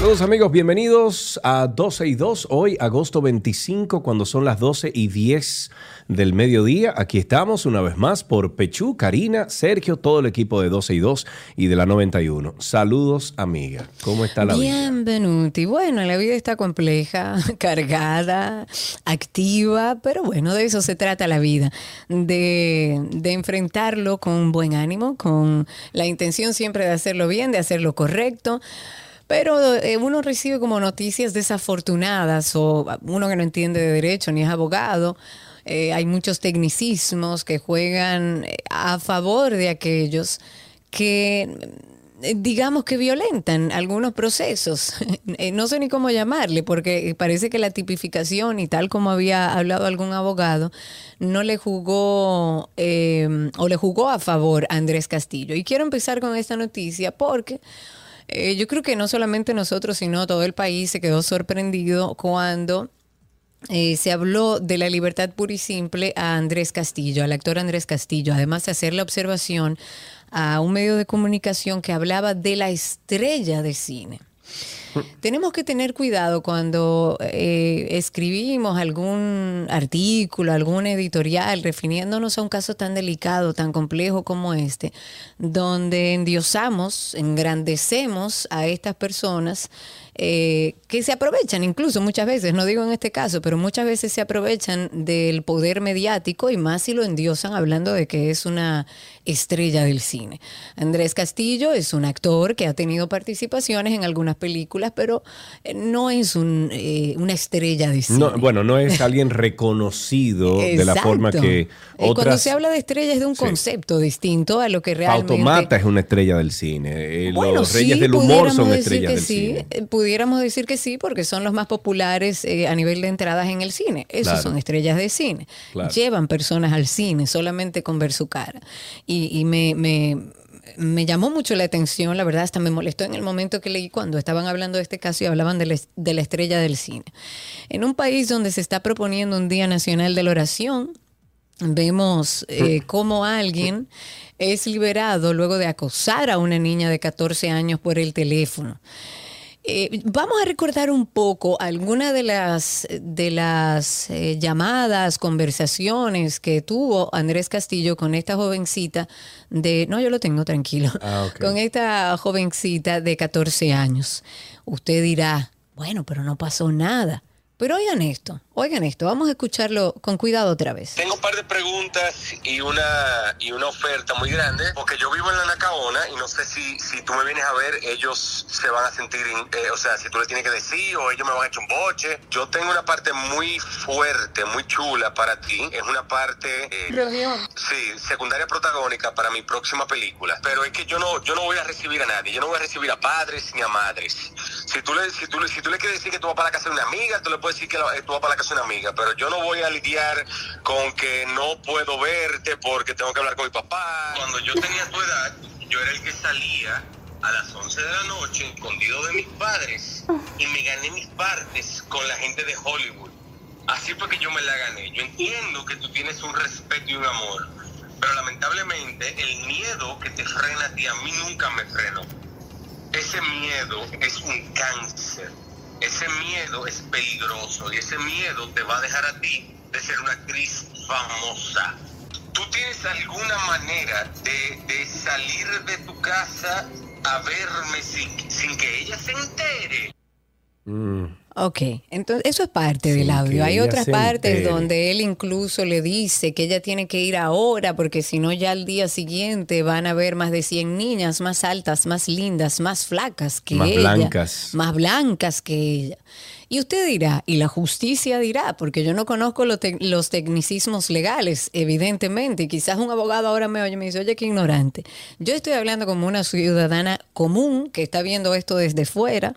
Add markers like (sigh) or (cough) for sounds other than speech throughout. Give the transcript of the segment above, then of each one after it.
Saludos amigos, bienvenidos a 12 y 2, hoy agosto 25, cuando son las 12 y 10 del mediodía. Aquí estamos una vez más por Pechú, Karina, Sergio, todo el equipo de 12 y 2 y de la 91. Saludos amiga, ¿cómo está la vida? Bienvenuti. Bueno, la vida está compleja, (laughs) cargada, activa, pero bueno, de eso se trata la vida, de, de enfrentarlo con buen ánimo, con la intención siempre de hacerlo bien, de hacerlo correcto. Pero eh, uno recibe como noticias desafortunadas o uno que no entiende de derecho ni es abogado. eh, hay muchos tecnicismos que juegan eh, a favor de aquellos que eh, digamos que violentan algunos procesos. (laughs) No sé ni cómo llamarle, porque parece que la tipificación y tal como había hablado algún abogado, no le jugó o le jugó a favor a Andrés Castillo. Y quiero empezar con esta noticia porque eh, yo creo que no solamente nosotros, sino todo el país se quedó sorprendido cuando eh, se habló de la libertad pura y simple a Andrés Castillo, al actor Andrés Castillo, además de hacer la observación a un medio de comunicación que hablaba de la estrella de cine. Tenemos que tener cuidado cuando eh, escribimos algún artículo, algún editorial, refiriéndonos a un caso tan delicado, tan complejo como este, donde endiosamos, engrandecemos a estas personas eh, que se aprovechan incluso muchas veces, no digo en este caso, pero muchas veces se aprovechan del poder mediático y más si lo endiosan hablando de que es una estrella del cine. Andrés Castillo es un actor que ha tenido participaciones en algunas películas, pero eh, no es un, eh, una estrella de cine. No, bueno, no es (laughs) alguien reconocido de la forma que Eh, Cuando otras... se habla de estrella es de un Sí. concepto distinto a lo que realmente... Automata es una estrella del cine. eh, Bueno, los Reyes sí, del Humor son estrellas del sí, cine. eh, Pudiéramos decir que sí, porque son los más populares eh, a nivel de entradas en el cine. Esos Claro. son estrellas de cine. Claro. Llevan personas al cine solamente con ver su cara. Y, y me, me, me llamó mucho la atención, la verdad, hasta me molestó en el momento que leí cuando estaban hablando de este caso y hablaban de la, es- de la estrella del cine. En un país donde se está proponiendo un Día Nacional de la Oración, vemos eh, cómo alguien es liberado luego de acosar a una niña de 14 años por el teléfono. Eh, vamos a recordar un poco algunas de las, de las eh, llamadas, conversaciones que tuvo Andrés Castillo con esta jovencita de, no, yo lo tengo tranquilo, Ah, (laughs) con esta jovencita de 14 años. Usted dirá, bueno, pero no pasó nada. Pero oigan esto, oigan esto, vamos a escucharlo con cuidado otra vez. Tengo un par de preguntas y una y una oferta muy grande, porque yo vivo en la Nacaona y no sé si, si tú me vienes a ver, ellos se van a sentir, eh, o sea, si tú les tienes que decir o ellos me van a echar un boche. Yo tengo una parte muy fuerte, muy chula para ti, es una parte... eh, Sí, secundaria protagónica para mi próxima película. Pero es que yo no, yo no voy a recibir a nadie. Yo no voy a recibir a padres ni a madres. Si tú le, si tú le, si tú le quieres decir que tú vas para la casa de una amiga, tú le puedes decir que eh, tú vas para la casa de una amiga. Pero yo no voy a lidiar con que no puedo verte porque tengo que hablar con mi papá. Cuando yo tenía tu edad, yo era el que salía a las 11 de la noche, escondido de mis padres, y me gané mis partes con la gente de Hollywood. Así fue que yo me la gané. Yo entiendo que tú tienes un respeto y un amor, pero lamentablemente el miedo que te frena a ti a mí nunca me frenó. Ese miedo es un cáncer. Ese miedo es peligroso y ese miedo te va a dejar a ti de ser una actriz famosa. ¿Tú tienes alguna manera de, salir de tu casa a verme sin, sin que ella se entere? Mm. Ok, entonces eso es parte del audio. Hay otras partes entere. donde él incluso le dice que ella tiene que ir ahora porque si no ya al día siguiente van a ver más de 100 niñas más altas, más lindas, más flacas que Más ella. blancas. Más blancas que ella. Y usted dirá, y la justicia dirá, porque yo no conozco lo tec- los tecnicismos legales, evidentemente, y quizás un abogado ahora me oye y me dice, oye, qué ignorante. Yo estoy hablando como una ciudadana común que está viendo esto desde fuera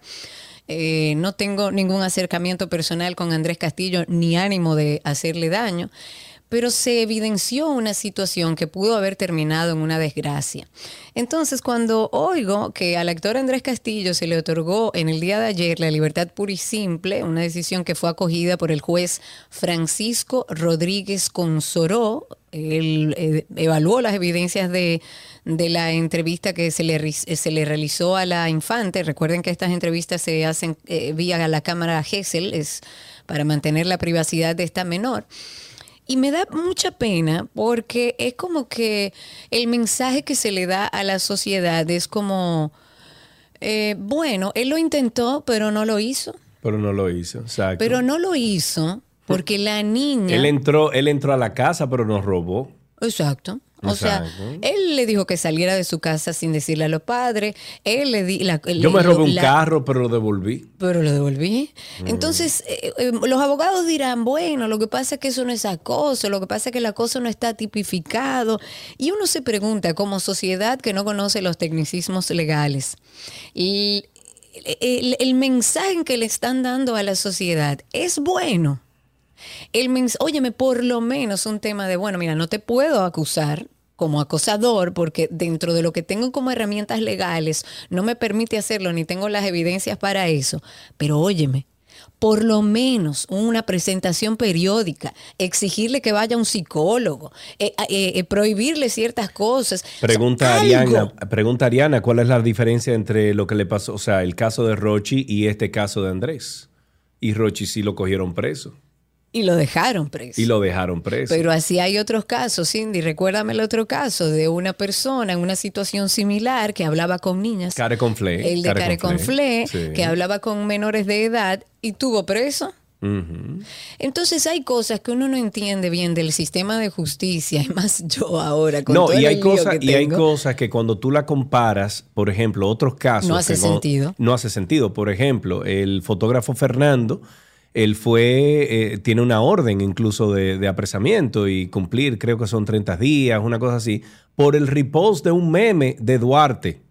Eh, no tengo ningún acercamiento personal con Andrés Castillo ni ánimo de hacerle daño pero se evidenció una situación que pudo haber terminado en una desgracia. Entonces, cuando oigo que al actor Andrés Castillo se le otorgó en el día de ayer la libertad pura y simple, una decisión que fue acogida por el juez Francisco Rodríguez Consoró, él eh, evaluó las evidencias de, de la entrevista que se le, ri- se le realizó a la infante. Recuerden que estas entrevistas se hacen eh, vía la cámara GESEL, es para mantener la privacidad de esta menor. Y me da mucha pena porque es como que el mensaje que se le da a la sociedad es como, eh, bueno, él lo intentó, pero no lo hizo. Pero no lo hizo, exacto. Pero no lo hizo porque la niña... él entró, él entró a la casa, pero nos robó. Exacto. O sea, él le dijo que saliera de su casa sin decirle a los padres. Él le di la, Yo le- me robé un la- carro, pero lo devolví. Pero lo devolví. Entonces, eh, eh, los abogados dirán, bueno, lo que pasa es que eso no es acoso, lo que pasa es que el acoso no está tipificado. Y uno se pregunta, como sociedad que no conoce los tecnicismos legales, el, el- el mensaje que le están dando a la sociedad es bueno. El óyeme, por lo menos un tema de, bueno, mira, no te puedo acusar como acosador porque dentro de lo que tengo como herramientas legales no me permite hacerlo ni tengo las evidencias para eso, pero óyeme, por lo menos una presentación periódica, exigirle que vaya a un psicólogo, eh, eh, eh, prohibirle ciertas cosas. Pregunta O sea, Ariana, pregunta Ariana, ¿cuál es la diferencia entre lo que le pasó, o sea, el caso de Rochi y este caso de Andrés? Y Rochi sí lo cogieron preso Y lo dejaron preso. y lo dejaron preso. Pero así hay otros casos, Cindy. Recuérdame el otro caso de una persona en una situación similar que hablaba con niñas. Care con Fle. el de Care con Fle, Sí. que hablaba con menores de edad y tuvo preso. Entonces hay cosas que uno no entiende bien del sistema de justicia, (laughs) y más yo ahora con No, todo y el hay, lío cosas, que y hay cosas que cuando tú la comparas, por ejemplo, otros casos... No hace que sentido. No hace sentido. Por ejemplo, el fotógrafo Fernando, él fue, eh, tiene una orden incluso de, de apresamiento y cumplir, creo que son 30 días, una cosa así, por el repost de un meme de Duarte.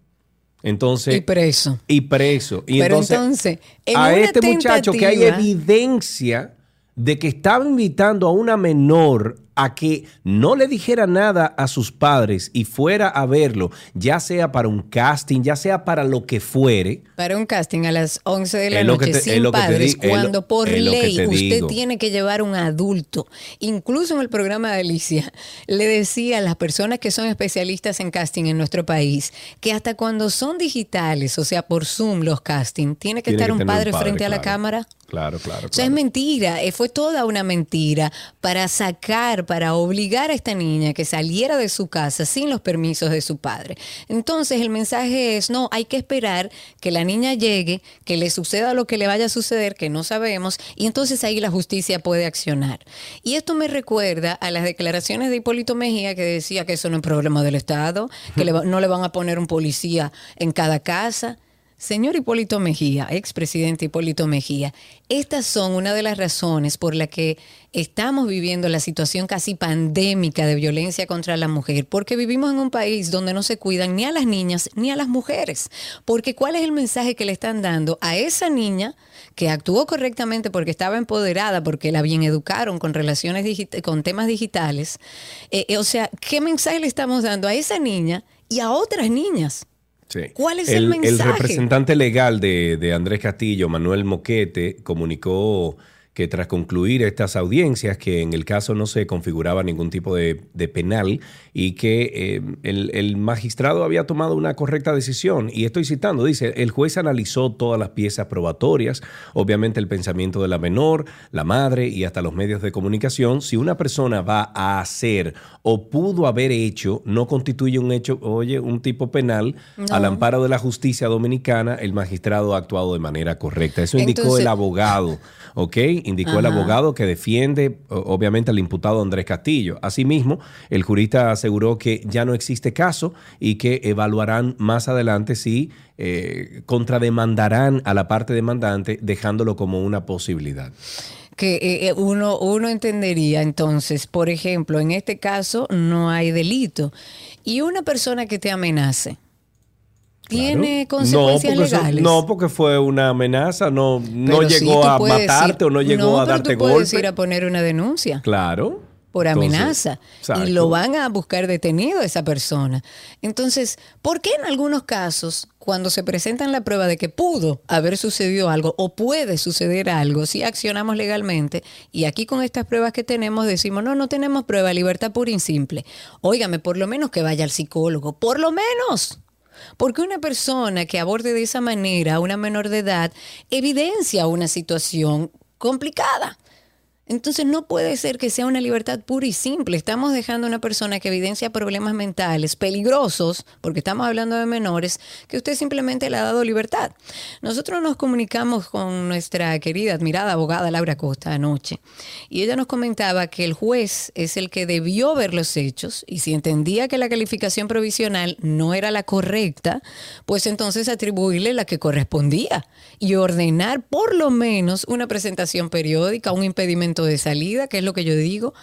Entonces... Y preso. y preso. Y Pero entonces, entonces, en a este muchacho que hay evidencia de que estaba invitando a una menor a que no le dijera nada a sus padres y fuera a verlo, ya sea para un casting, ya sea para lo que fuere. Para un casting a las 11 de la noche te- sin padres, lo- cuando por lo que ley te usted digo. tiene que llevar un adulto. Incluso en el programa de Alicia le decía a las personas que son especialistas en casting en nuestro país que hasta cuando son digitales, o sea, por Zoom los casting, tiene que Tiene estar que un padre, frente a la cámara. Claro, claro. O sea, es claro. mentira, eh, fue toda una mentira para sacar, para obligar a esta niña que saliera de su casa sin los permisos de su padre. Entonces el mensaje es, no, hay que esperar que la niña llegue, que le suceda lo que le vaya a suceder, que no sabemos, y entonces ahí la justicia puede accionar. Y esto me recuerda a las declaraciones de Hipólito Mejía que decía que eso no es problema del Estado, que le va- no le van a poner un policía en cada casa. Señor Hipólito Mejía, expresidente Hipólito Mejía, estas son una de las razones por la que estamos viviendo la situación casi pandémica de violencia contra la mujer, porque vivimos en un país donde no se cuidan ni a las niñas ni a las mujeres. Porque ¿cuál es el mensaje que le están dando a esa niña que actuó correctamente porque estaba empoderada, porque la bien educaron con relaciones con temas digitales? Eh, eh, o sea, ¿qué mensaje le estamos dando a esa niña y a otras niñas? Sí. ¿Cuál es el El mensaje? representante legal de, de Andrés Castillo, Manuel Moquete, comunicó que tras concluir estas audiencias, que en el caso no se configuraba ningún tipo de, de penal y que eh, el, el magistrado había tomado una correcta decisión. Y estoy citando, dice, el juez analizó todas las piezas probatorias, obviamente el pensamiento de la menor, la madre y hasta los medios de comunicación. Si una persona va a hacer o pudo haber hecho, no constituye un hecho, oye, un tipo penal, No. al amparo de la justicia dominicana, el magistrado ha actuado de manera correcta. Eso indicó Entonces- el abogado, ¿ok? Indicó el abogado que defiende, obviamente, al imputado Andrés Castillo. Asimismo, el jurista aseguró que ya no existe caso y que evaluarán más adelante si eh, contrademandarán a la parte demandante, dejándolo como una posibilidad. que eh, eh, uno, uno entendería entonces, por ejemplo, en este caso no hay delito. Y una persona que te amenace, tiene Claro. consecuencias no, legales. no, porque fue una amenaza, no, no sí, llegó a matarte ir- o no llegó no, a pero darte tú puedes ir a poner una denuncia. Claro. por amenaza y lo van a buscar detenido a esa persona. Entonces, ¿por qué en algunos casos, cuando se presentan la prueba de que pudo haber sucedido algo o puede suceder algo, si accionamos legalmente y aquí con estas pruebas que tenemos decimos, no, no tenemos prueba, libertad pura y simple. Óigame, por lo menos que vaya al psicólogo, por lo menos. Porque una persona que aborde de esa manera a una menor de edad evidencia una situación complicada. Entonces no puede ser que sea una libertad pura y simple. Estamos dejando a una persona que evidencia problemas mentales peligrosos, porque estamos hablando de menores, que usted simplemente le ha dado libertad. Nosotros nos comunicamos con nuestra querida, admirada abogada Laura Costa anoche, y ella nos comentaba que el juez es el que debió ver los hechos, y si entendía que la calificación provisional no era la correcta, pues entonces atribuirle la que correspondía y ordenar por lo menos una presentación periódica, un impedimento de salida, que es lo que yo digo,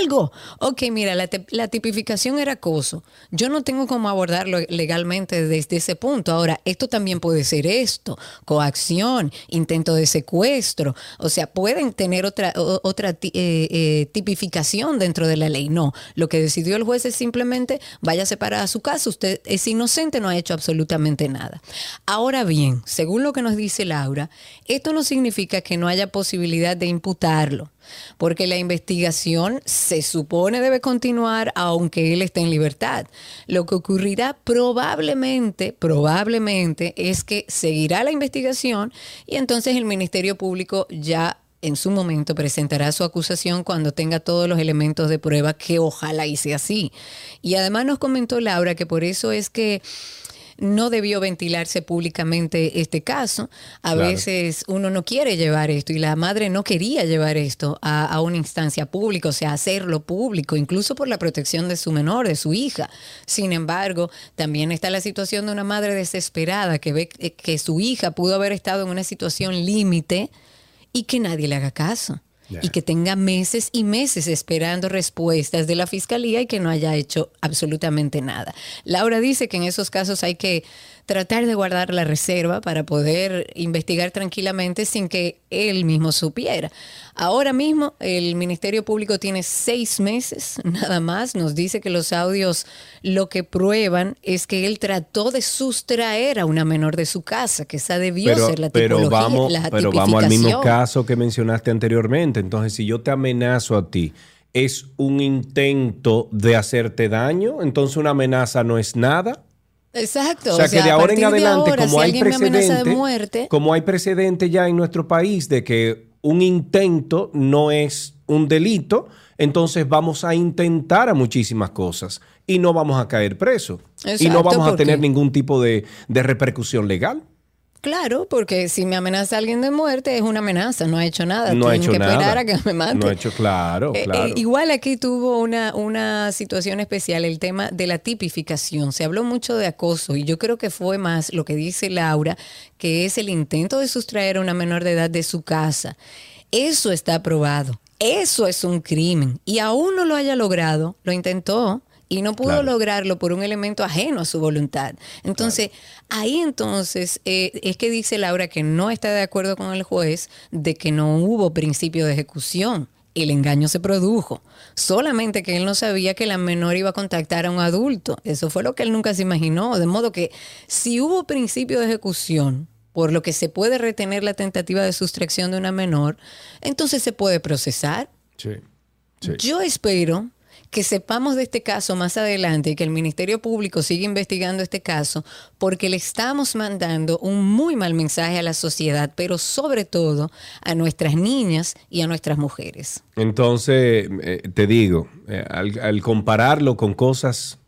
algo. Ok, mira, la, tipificación era acoso. Yo no tengo cómo abordarlo legalmente desde ese punto. Ahora, esto también puede ser esto, coacción, intento de secuestro. O sea, pueden tener otra, otra eh, eh, tipificación dentro de la ley. No, lo que decidió el juez es simplemente váyase para su casa. Usted es inocente, no ha hecho absolutamente nada. Ahora bien, según lo que nos dice Laura, esto no significa que no haya posibilidad de imputarlo. Porque la investigación se supone debe continuar aunque él esté en libertad. Lo que ocurrirá probablemente, probablemente es que seguirá la investigación y entonces el Ministerio Público ya en su momento presentará su acusación cuando tenga todos los elementos de prueba que ojalá hice así. Y además nos comentó Laura que por eso es que no debió ventilarse públicamente este caso. A Claro. veces uno no quiere llevar esto y la madre no quería llevar esto a, a una instancia pública, o sea, hacerlo público, incluso por la protección de su menor, de su hija. Sin embargo, también está la situación de una madre desesperada que ve que- que su hija pudo haber estado en una situación límite y que nadie le haga caso. Y que tenga meses y meses esperando respuestas de la fiscalía y que no haya hecho absolutamente nada. Laura dice que en esos casos hay que tratar de guardar la reserva para poder investigar tranquilamente sin que él mismo supiera. Ahora mismo el Ministerio Público tiene seis meses (laughs) nada más. Nos dice que los audios lo que prueban es que él trató de sustraer a una menor de su casa, que esa debió Pero, ser la pero tipología, vamos, la pero vamos al mismo caso que mencionaste anteriormente. Entonces, si yo te amenazo a ti, es un intento de hacerte daño, entonces una amenaza no es nada. Exacto. O sea, que de ahora en adelante, ahora, como si hay precedente, de muerte, como hay precedente ya en nuestro país de que un intento no es un delito, entonces vamos a intentar a muchísimas cosas y no vamos a caer presos. y no vamos a tener ningún tipo de, de repercusión legal. Claro, porque si me amenaza alguien de muerte es una amenaza, no ha hecho nada. No ha hecho que nada. esperar a que me mate. No ha hecho, claro, Eh, claro. eh, igual aquí tuvo una, una situación especial, el tema de la tipificación. Se habló mucho de acoso y yo creo que fue más lo que dice Laura, que es el intento de sustraer a una menor de edad de su casa. Eso está aprobado. Eso es un crimen. Y aún no lo haya logrado, lo intentó y no pudo Claro. lograrlo por un elemento ajeno a su voluntad. Entonces, ahí entonces eh, es que dice Laura que no está de acuerdo con el juez de que no hubo principio de ejecución. El engaño se produjo. Solamente que él no sabía que la menor iba a contactar a un adulto. Eso fue lo que él nunca se imaginó. De modo que si hubo principio de ejecución, por lo que se puede retener la tentativa de sustracción de una menor, entonces se puede procesar. Sí, sí. Yo espero que sepamos de este caso más adelante y que el Ministerio Público siga investigando este caso porque le estamos mandando un muy mal mensaje a la sociedad, pero sobre todo a nuestras niñas y a nuestras mujeres. Entonces, eh, te digo, eh, al, al compararlo con cosas,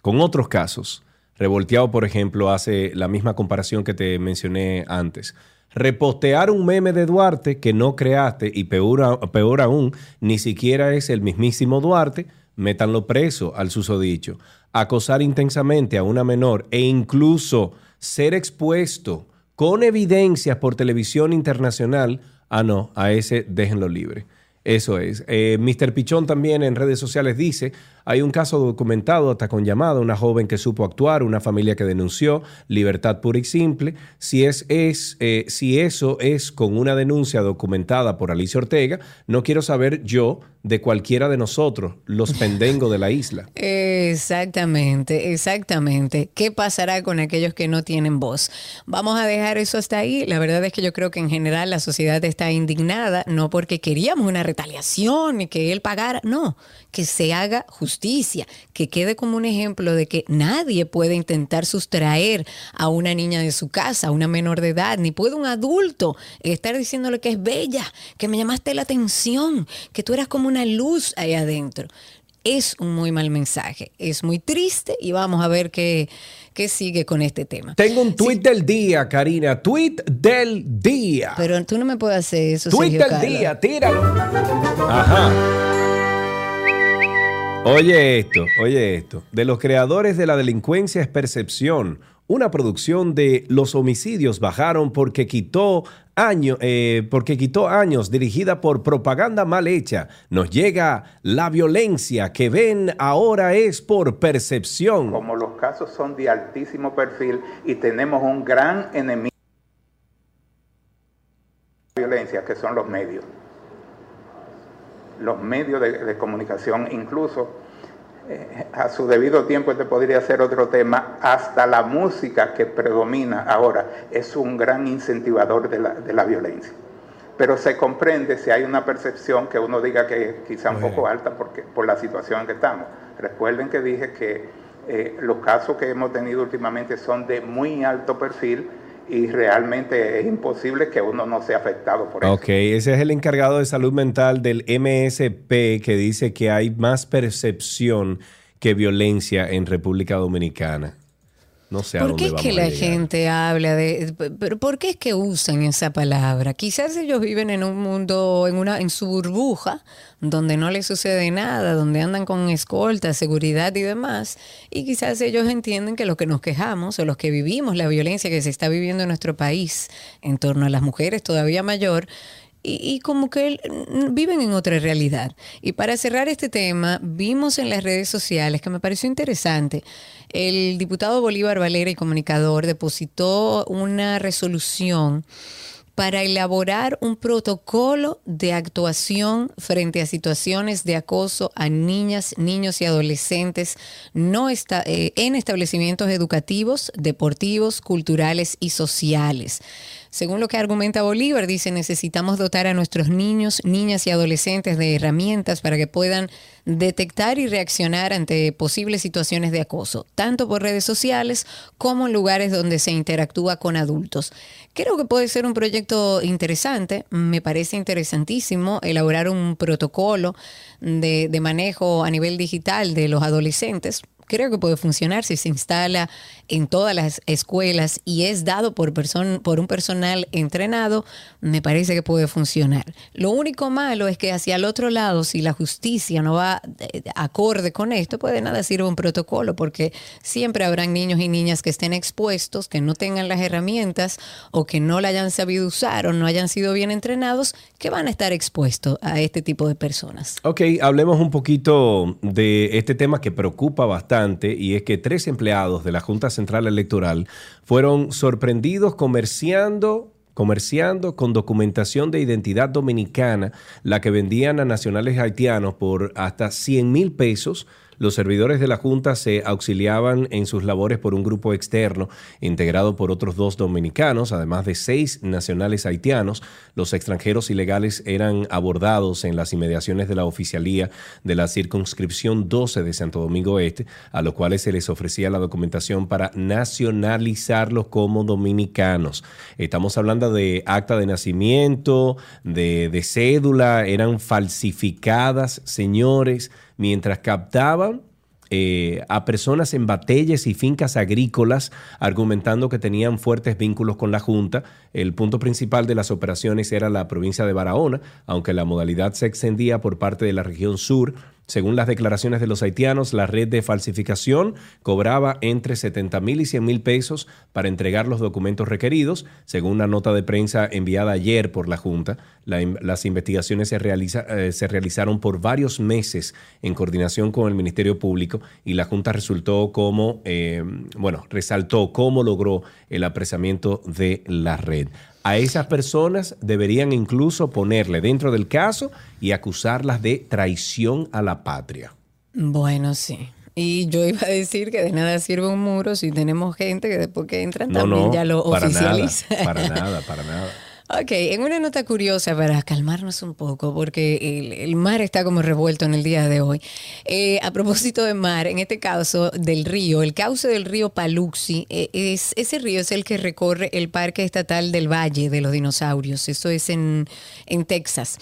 con otros casos, Revolteado, por ejemplo, hace la misma comparación que te mencioné antes. Repostear un meme de Duarte que no creaste y peor, peor aún, ni siquiera es el mismísimo Duarte, métanlo preso al susodicho. Acosar intensamente a una menor e incluso ser expuesto con evidencias por televisión internacional, ah no, a ese déjenlo libre. Eso es. Eh, Mr. Pichón también en redes sociales dice, hay un caso documentado hasta con llamada, una joven que supo actuar, una familia que denunció, libertad pura y simple. Si, es, es, eh, si eso es con una denuncia documentada por Alicia Ortega, no quiero saber yo de cualquiera de nosotros, los (laughs) pendengos de la isla. Exactamente, exactamente. ¿Qué pasará con aquellos que no tienen voz? Vamos a dejar eso hasta ahí. La verdad es que yo creo que en general la sociedad está indignada, no porque queríamos una retaliación y que él pagara, no, que se haga justicia, que quede como un ejemplo de que nadie puede intentar sustraer a una niña de su casa, a una menor de edad, ni puede un adulto estar diciéndole que es bella, que me llamaste la atención, que tú eras como una luz ahí adentro. Es un muy mal mensaje, es muy triste y vamos a ver qué, qué sigue con este tema. Tengo un tweet del día, Karina. Tweet del día. Pero tú no me puedes hacer eso. tweet Sergio del Carlos. día, tíralo. Ajá. Oye esto, oye esto. De los creadores de la delincuencia es percepción. Una producción de Los homicidios bajaron porque quitó año, eh, porque quitó años, dirigida por propaganda mal hecha. Nos llega la violencia que ven ahora es por percepción. Como los casos son de altísimo perfil y tenemos un gran enemigo de la violencia, que son los medios. Los medios de, de comunicación, incluso eh, a su debido tiempo, este podría ser otro tema, hasta la música que predomina ahora es un gran incentivador de la, de la violencia. Pero se comprende si hay una percepción que uno diga que es quizá un poco alta porque, por la situación en que estamos. Recuerden que dije que eh, los casos que hemos tenido últimamente son de muy alto perfil y realmente es imposible que uno no sea afectado por eso. Ok, ese es el encargado de salud mental del MSP que dice que hay más percepción que violencia en República Dominicana. No sé a ¿Por qué es que la gente habla de, pero por qué es que usan esa palabra? Quizás ellos viven en un mundo, en una, en su burbuja, donde no les sucede nada, donde andan con escolta, seguridad y demás, y quizás ellos entienden que los que nos quejamos o los que vivimos la violencia que se está viviendo en nuestro país en torno a las mujeres todavía mayor, y, como que mm, viven en otra realidad. Y para cerrar este tema, vimos en las redes sociales que me pareció interesante. El diputado Bolívar Valera y comunicador depositó una resolución para elaborar un protocolo de actuación frente a situaciones de acoso a niñas, niños y adolescentes no está, eh, en establecimientos educativos, deportivos, culturales y sociales. Según lo que argumenta Bolívar, dice, necesitamos dotar a nuestros niños, niñas y adolescentes de herramientas para que puedan detectar y reaccionar ante posibles situaciones de acoso, tanto por redes sociales como en lugares donde se interactúa con adultos. Creo que puede ser un proyecto interesante, me parece interesantísimo elaborar un protocolo de, de manejo a nivel digital de los adolescentes creo que puede funcionar si se instala en todas las escuelas y es dado por, por un personal entrenado, me parece que puede funcionar. Lo único malo es que hacia el otro lado, si la justicia no va eh, acorde con esto, pues de nada sirve un protocolo, porque siempre habrán niños y niñas que estén expuestos, que no tengan las herramientas o que no la hayan sabido usar o no hayan sido bien entrenados, que van a estar expuestos a este tipo de personas. Ok, hablemos un poquito de este tema que preocupa bastante y es que tres empleados de la Junta Central Electoral fueron sorprendidos comerciando comerciando con documentación de identidad dominicana, la que vendían a nacionales haitianos por hasta 100 mil pesos. Los servidores de la Junta se auxiliaban en sus labores por un grupo externo integrado por otros dos dominicanos, además de seis nacionales haitianos. Los extranjeros ilegales eran abordados en las inmediaciones de la oficialía de la circunscripción 12 de Santo Domingo Este, a los cuales se les ofrecía la documentación para nacionalizarlos como dominicanos. Estamos hablando de acta de nacimiento, de, de cédula, eran falsificadas, señores mientras captaban eh, a personas en batalles y fincas agrícolas argumentando que tenían fuertes vínculos con la Junta. El punto principal de las operaciones era la provincia de Barahona, aunque la modalidad se extendía por parte de la región sur Según las declaraciones de los haitianos, la red de falsificación cobraba entre 70 mil y 100 mil pesos para entregar los documentos requeridos. Según una nota de prensa enviada ayer por la Junta, las investigaciones eh, se realizaron por varios meses en coordinación con el Ministerio Público y la Junta resultó como, eh, bueno, resaltó cómo logró el apresamiento de la red. A esas personas deberían incluso ponerle dentro del caso y acusarlas de traición a la patria. Bueno, sí. Y yo iba a decir que de nada sirve un muro si tenemos gente que después que entran No, también no, ya lo para nada, oficializa. para (laughs) nada, para nada. Ok, en una nota curiosa para calmarnos un poco, porque el, el mar está como revuelto en el día de hoy. Eh, a propósito de mar, en este caso del río, el cauce del río Paluxi, eh, es, ese río es el que recorre el Parque Estatal del Valle de los Dinosaurios, eso es en, en Texas.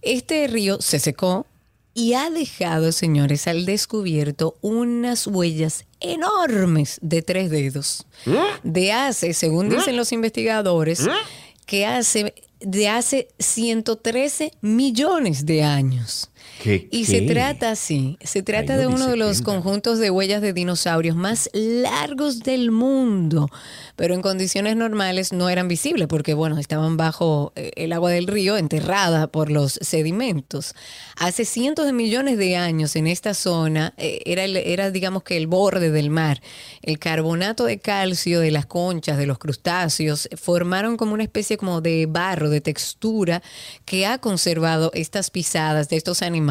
Este río se secó y ha dejado, señores, al descubierto unas huellas enormes de tres dedos. De hace, según dicen los investigadores, que hace de hace 113 millones de años. ¿Qué, Y qué? se trata así, se trata Ay, no de uno de los conjuntos de huellas de dinosaurios más largos del mundo, pero en condiciones normales no eran visibles porque, bueno, estaban bajo eh, el agua del río, enterrada por los sedimentos. Hace cientos de millones de años en esta zona eh, era, el- era, digamos que el borde del mar. El carbonato de calcio de las conchas, de los crustáceos, formaron como una especie como de barro, de textura, que ha conservado estas pisadas de estos animales.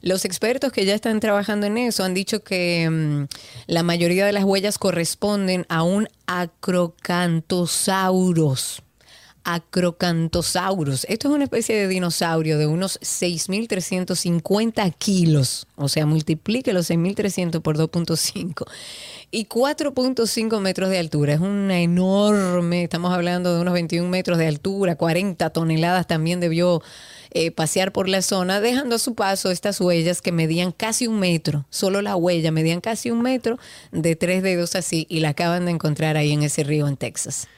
Los expertos que ya están trabajando en eso han dicho que mm, la mayoría de las huellas corresponden a un acrocantosaurus. Acrocantosaurus. Esto es una especie de dinosaurio de unos 6.350 kilos. O sea, multiplique los 6.300 por 2.5. Y 4.5 metros de altura. Es una enorme, estamos hablando de unos 21 metros de altura, 40 toneladas también debió eh, pasear por la zona, dejando a su paso estas huellas que medían casi un metro. Solo la huella medían casi un metro de tres dedos así y la acaban de encontrar ahí en ese río en Texas.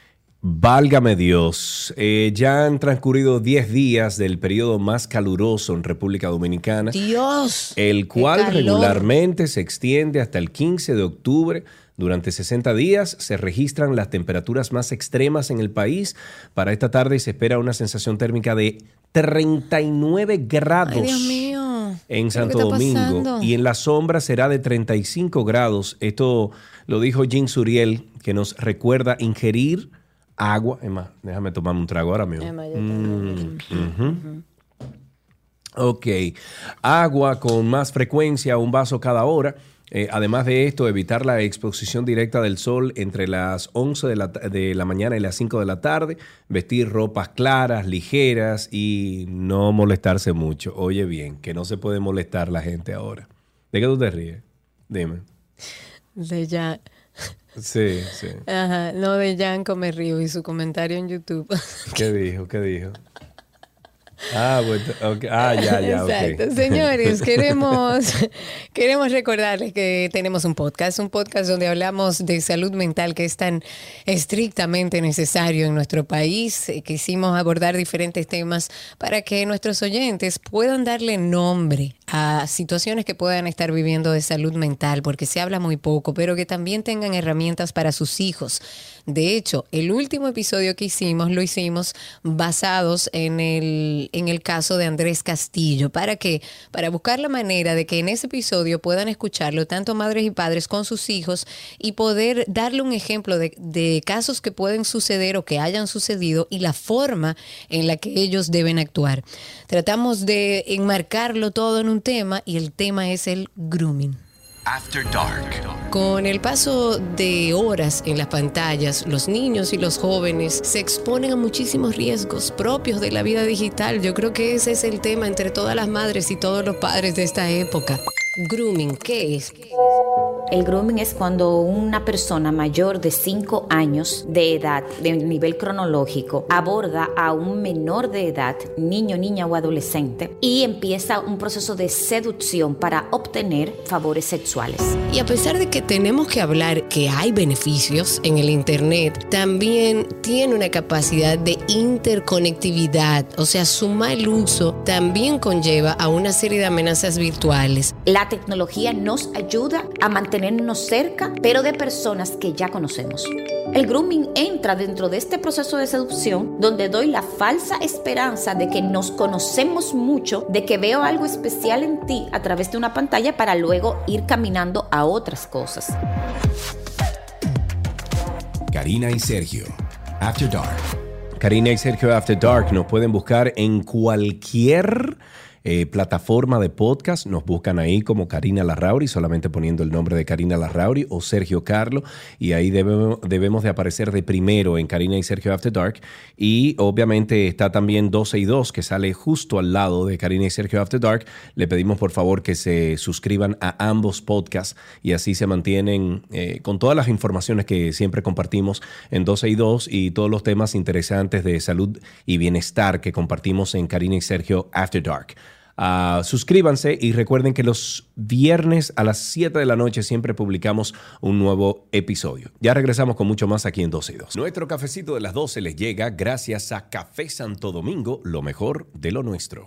Válgame Dios, eh, ya han transcurrido 10 días del periodo más caluroso en República Dominicana, Dios. el cual regularmente se extiende hasta el 15 de octubre. Durante 60 días se registran las temperaturas más extremas en el país. Para esta tarde se espera una sensación térmica de 39 grados. Ay, Dios mío. en ¿Qué es lo Santo Domingo pasando? y en la sombra será de 35 grados. Esto lo dijo Jean Suriel, que nos recuerda ingerir agua. Es más, déjame tomarme un trago ahora mismo. Emma. Mm, Ok, agua con más frecuencia, un vaso cada hora. Eh, además de esto, evitar la exposición directa del sol entre las 11 de la, de la mañana y las 5 de la tarde, vestir ropas claras, ligeras y no molestarse mucho. Oye bien, que no se puede molestar la gente ahora. ¿De qué tú te ríes? Dime. De ya. Sí, sí. Ajá, no de Yanko me río y su comentario en YouTube. ¿Qué dijo? ¿Qué dijo? Ah, bueno, ok. ah ya, ya, ok. Exacto. Señores, queremos, (laughs) queremos recordarles que tenemos un podcast, un podcast donde hablamos de salud mental que es tan estrictamente necesario en nuestro país. Eh, Quisimos abordar diferentes temas para que nuestros oyentes puedan darle nombre a situaciones que puedan estar viviendo de salud mental, porque se habla muy poco, pero que también tengan herramientas para sus hijos. De hecho, el último episodio que hicimos lo hicimos basados en el, en el caso de Andrés Castillo. ¿Para qué? Para buscar la manera de que en ese episodio puedan escucharlo tanto madres y padres con sus hijos y poder darle un ejemplo de, de casos que pueden suceder o que hayan sucedido y la forma en la que ellos deben actuar. Tratamos de enmarcarlo todo en un tema y el tema es el grooming. Con el paso de horas en las pantallas, los niños y los jóvenes se exponen a muchísimos riesgos propios de la vida digital. Yo creo que ese es el tema entre todas las madres y todos los padres de esta época. Grooming, ¿qué es? El grooming es cuando una persona mayor de 5 años de edad, de nivel cronológico, aborda a un menor de edad, niño, niña o adolescente, y empieza un proceso de seducción para obtener favores sexuales. Y a pesar de que tenemos que hablar que hay beneficios en el Internet, también tiene una capacidad de interconectividad, o sea, su mal uso también conlleva a una serie de amenazas virtuales. La tecnología nos ayuda a mantenernos cerca, pero de personas que ya conocemos. El grooming entra dentro de este proceso de seducción donde doy la falsa esperanza de que nos conocemos mucho, de que veo algo especial en ti a través de una pantalla para luego ir caminando a otras cosas. Karina y Sergio, After Dark. Karina y Sergio After Dark nos pueden buscar en cualquier eh, plataforma de podcast. Nos buscan ahí como Karina Larrauri, solamente poniendo el nombre de Karina Larrauri o Sergio Carlo. Y ahí debemos, de aparecer de primero en Karina y Sergio After Dark. Y obviamente está también 12 y 2, que sale justo al lado de Karina y Sergio After Dark. Le pedimos por favor que se suscriban a ambos podcasts y así se mantienen eh, con todas las informaciones que siempre compartimos en 12 y 2 y todos los temas interesantes de salud y bienestar que compartimos en Karina y Sergio After Dark. Ah, suscríbanse y recuerden que los viernes a las 7 de la noche siempre publicamos un nuevo episodio. Ya regresamos con mucho más aquí en 12 y 2. Nuestro cafecito de las 12 les llega gracias a Café Santo Domingo, lo mejor de lo nuestro.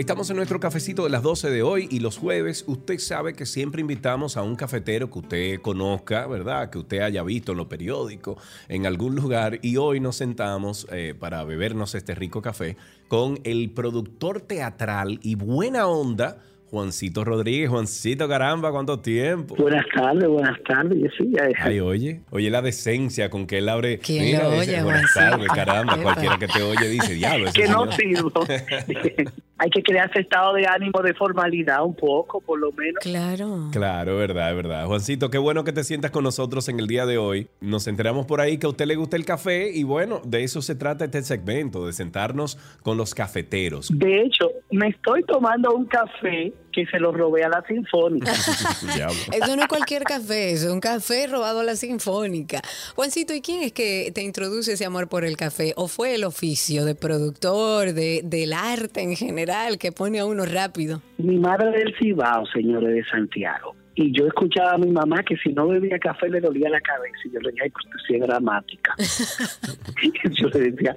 Estamos en nuestro cafecito de las 12 de hoy y los jueves usted sabe que siempre invitamos a un cafetero que usted conozca, ¿verdad? Que usted haya visto en los periódicos, en algún lugar y hoy nos sentamos eh, para bebernos este rico café con el productor teatral y buena onda. Juancito Rodríguez, Juancito, caramba, ¿cuánto tiempo? Buenas tardes, buenas tardes. Sí, ya Ay, oye, oye la decencia con que él abre. ¿Quién Mira, lo dice, oye, Buenas Juancito? tardes, caramba, cualquiera que te oye dice, diablo, ese que no señor". sirvo. (laughs) (laughs) Hay que crearse estado de ánimo de formalidad un poco, por lo menos. Claro. Claro, verdad, verdad. Juancito, qué bueno que te sientas con nosotros en el día de hoy. Nos enteramos por ahí que a usted le gusta el café y bueno, de eso se trata este segmento, de sentarnos con los cafeteros. De hecho, me estoy tomando un café que se lo robé a la Sinfónica. (laughs) (laughs) Eso no es cualquier café, eso es un café robado a la Sinfónica. Juancito, ¿y quién es que te introduce ese amor por el café? ¿O fue el oficio de productor, de, del arte en general, que pone a uno rápido? mi madre del Cibao, señores de Santiago. Y yo escuchaba a mi mamá que si no bebía café le dolía la cabeza. Y yo le decía, ay, pues tú sí es dramática. (laughs) Yo le decía,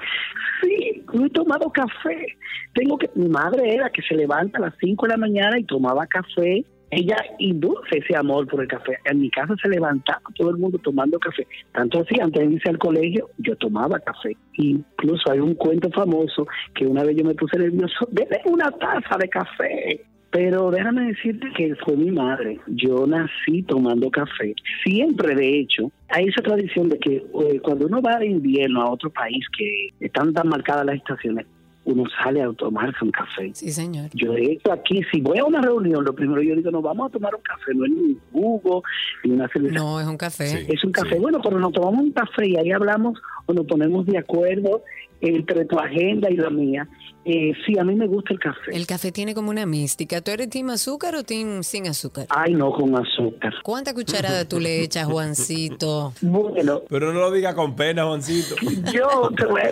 sí, no he tomado café. Tengo que. Mi madre era que se levanta a las 5 de la mañana y tomaba café. Ella induce ese amor por el café. En mi casa se levantaba todo el mundo tomando café. Tanto así, antes de irse al colegio, yo tomaba café. Incluso hay un cuento famoso que una vez yo me puse nervioso, deme una taza de café. Pero déjame decirte que fue mi madre. Yo nací tomando café. Siempre, de hecho, hay esa tradición de que eh, cuando uno va de invierno a otro país que están tan marcadas las estaciones, uno sale a tomarse un café. Sí, señor. Yo de hecho aquí, si voy a una reunión, lo primero yo digo, nos vamos a tomar un café, no es ni un jugo, ni una cerveza. No, es un café. Sí. Es un café, bueno, pero nos tomamos un café y ahí hablamos o nos ponemos de acuerdo entre tu agenda y la mía. Eh, sí, a mí me gusta el café. El café tiene como una mística. ¿Tú eres team azúcar o team sin azúcar? Ay, no, con azúcar. ¿Cuánta cucharada tú le echas, Juancito? (laughs) Bueno, Pero no lo diga con pena, Juancito. yo,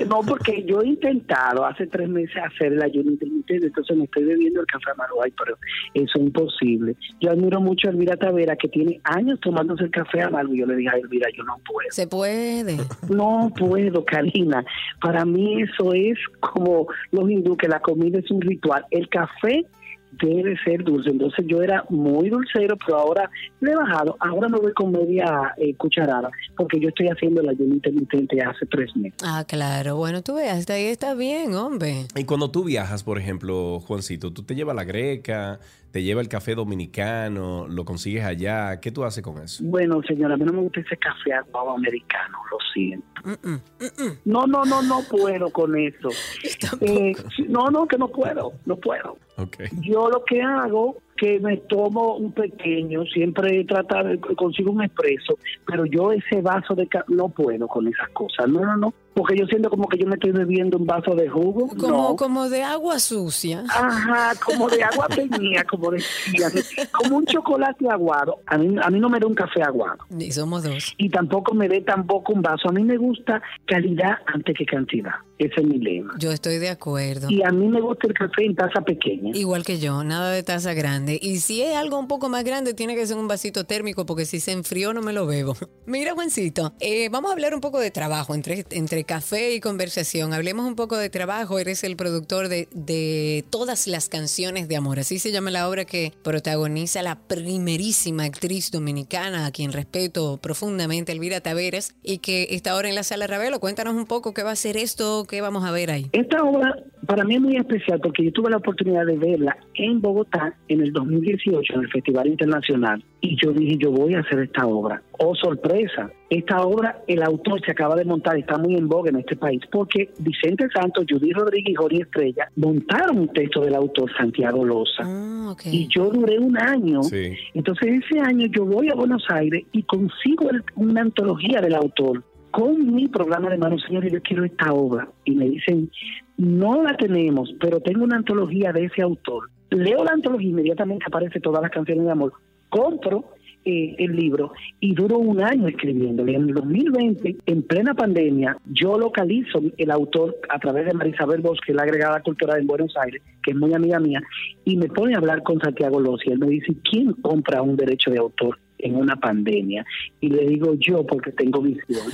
no, porque yo he intentado hace tres meses hacer el ayuno intermitente, entonces me estoy bebiendo el café amargo, ay, pero eso es imposible. Yo admiro mucho a Elvira Tavera, que tiene años tomándose el café amargo, y yo le dije a Elvira, yo no puedo. Se puede. No puedo, Karina. Para mí eso es como los hindú, que la comida es un ritual. El café debe ser dulce. Entonces yo era muy dulcero, pero ahora le he bajado. Ahora me voy con media eh, cucharada, porque yo estoy haciendo el ayuno intermitente hace tres meses. Ah, claro. Bueno, tú ves, hasta ahí está bien, hombre. Y cuando tú viajas, por ejemplo, Juancito, tú te llevas la greca, te lleva el café dominicano, lo consigues allá. ¿Qué tú haces con eso? Bueno, señora, a mí no me gusta ese café aguado americano, lo siento. Mm, mm. No, no, no, no puedo con eso. (laughs) Eh, no, no, que no puedo, no puedo. Ok. Yo lo que hago que me tomo un pequeño, siempre tratar, consigo un expreso, pero yo ese vaso de ca- no puedo con esas cosas. No, no, no. Porque yo siento como que yo me estoy bebiendo un vaso de jugo. Como, no. como de agua sucia. Ajá, como de agua (laughs) peñía, como decían, como un chocolate aguado. A mí, a mí no me da un café aguado. Y somos dos. Y tampoco me dé tampoco un vaso. A mí me gusta calidad antes que cantidad. Ese es mi lema. Yo estoy de acuerdo. Y a mí me gusta el café en taza pequeña. Igual que yo, nada de taza grande. Y si es algo un poco más grande, tiene que ser un vasito térmico, porque si se enfrió no me lo bebo. (laughs) Mira, Juancito, eh, vamos a hablar un poco de trabajo, entre, entre café y conversación. Hablemos un poco de trabajo. Eres el productor de, de todas las canciones de amor. Así se llama la obra que protagoniza la primerísima actriz dominicana, a quien respeto profundamente, Elvira Taveras, y que está ahora en la sala Ravelo. Cuéntanos un poco qué va a ser esto, qué vamos a ver ahí. Esta obra para mí es muy especial porque yo tuve la oportunidad de verla en Bogotá en el 2018 en el Festival Internacional y yo dije yo voy a hacer esta obra. Oh sorpresa, esta obra el autor se acaba de montar, está muy en boga en este país porque Vicente Santos, Judy Rodríguez y Jorge Estrella montaron un texto del autor Santiago Loza. Ah. Y yo duré un año. Sí. Entonces ese año yo voy a Buenos Aires y consigo el- una antología del autor con mi programa de manos, señores, yo quiero esta obra. Y me dicen, no la tenemos, pero tengo una antología de ese autor. Leo la antología, inmediatamente aparece todas las canciones de amor. Compro eh, el libro y duro un año escribiéndole. En el 2020, en plena pandemia, yo localizo el autor a través de Marisabel Bosque, la agregada cultural en Buenos Aires, que es muy amiga mía, y me pone a hablar con Santiago Lossi. Él me dice, ¿quién compra un derecho de autor? En una pandemia y le digo yo porque tengo visión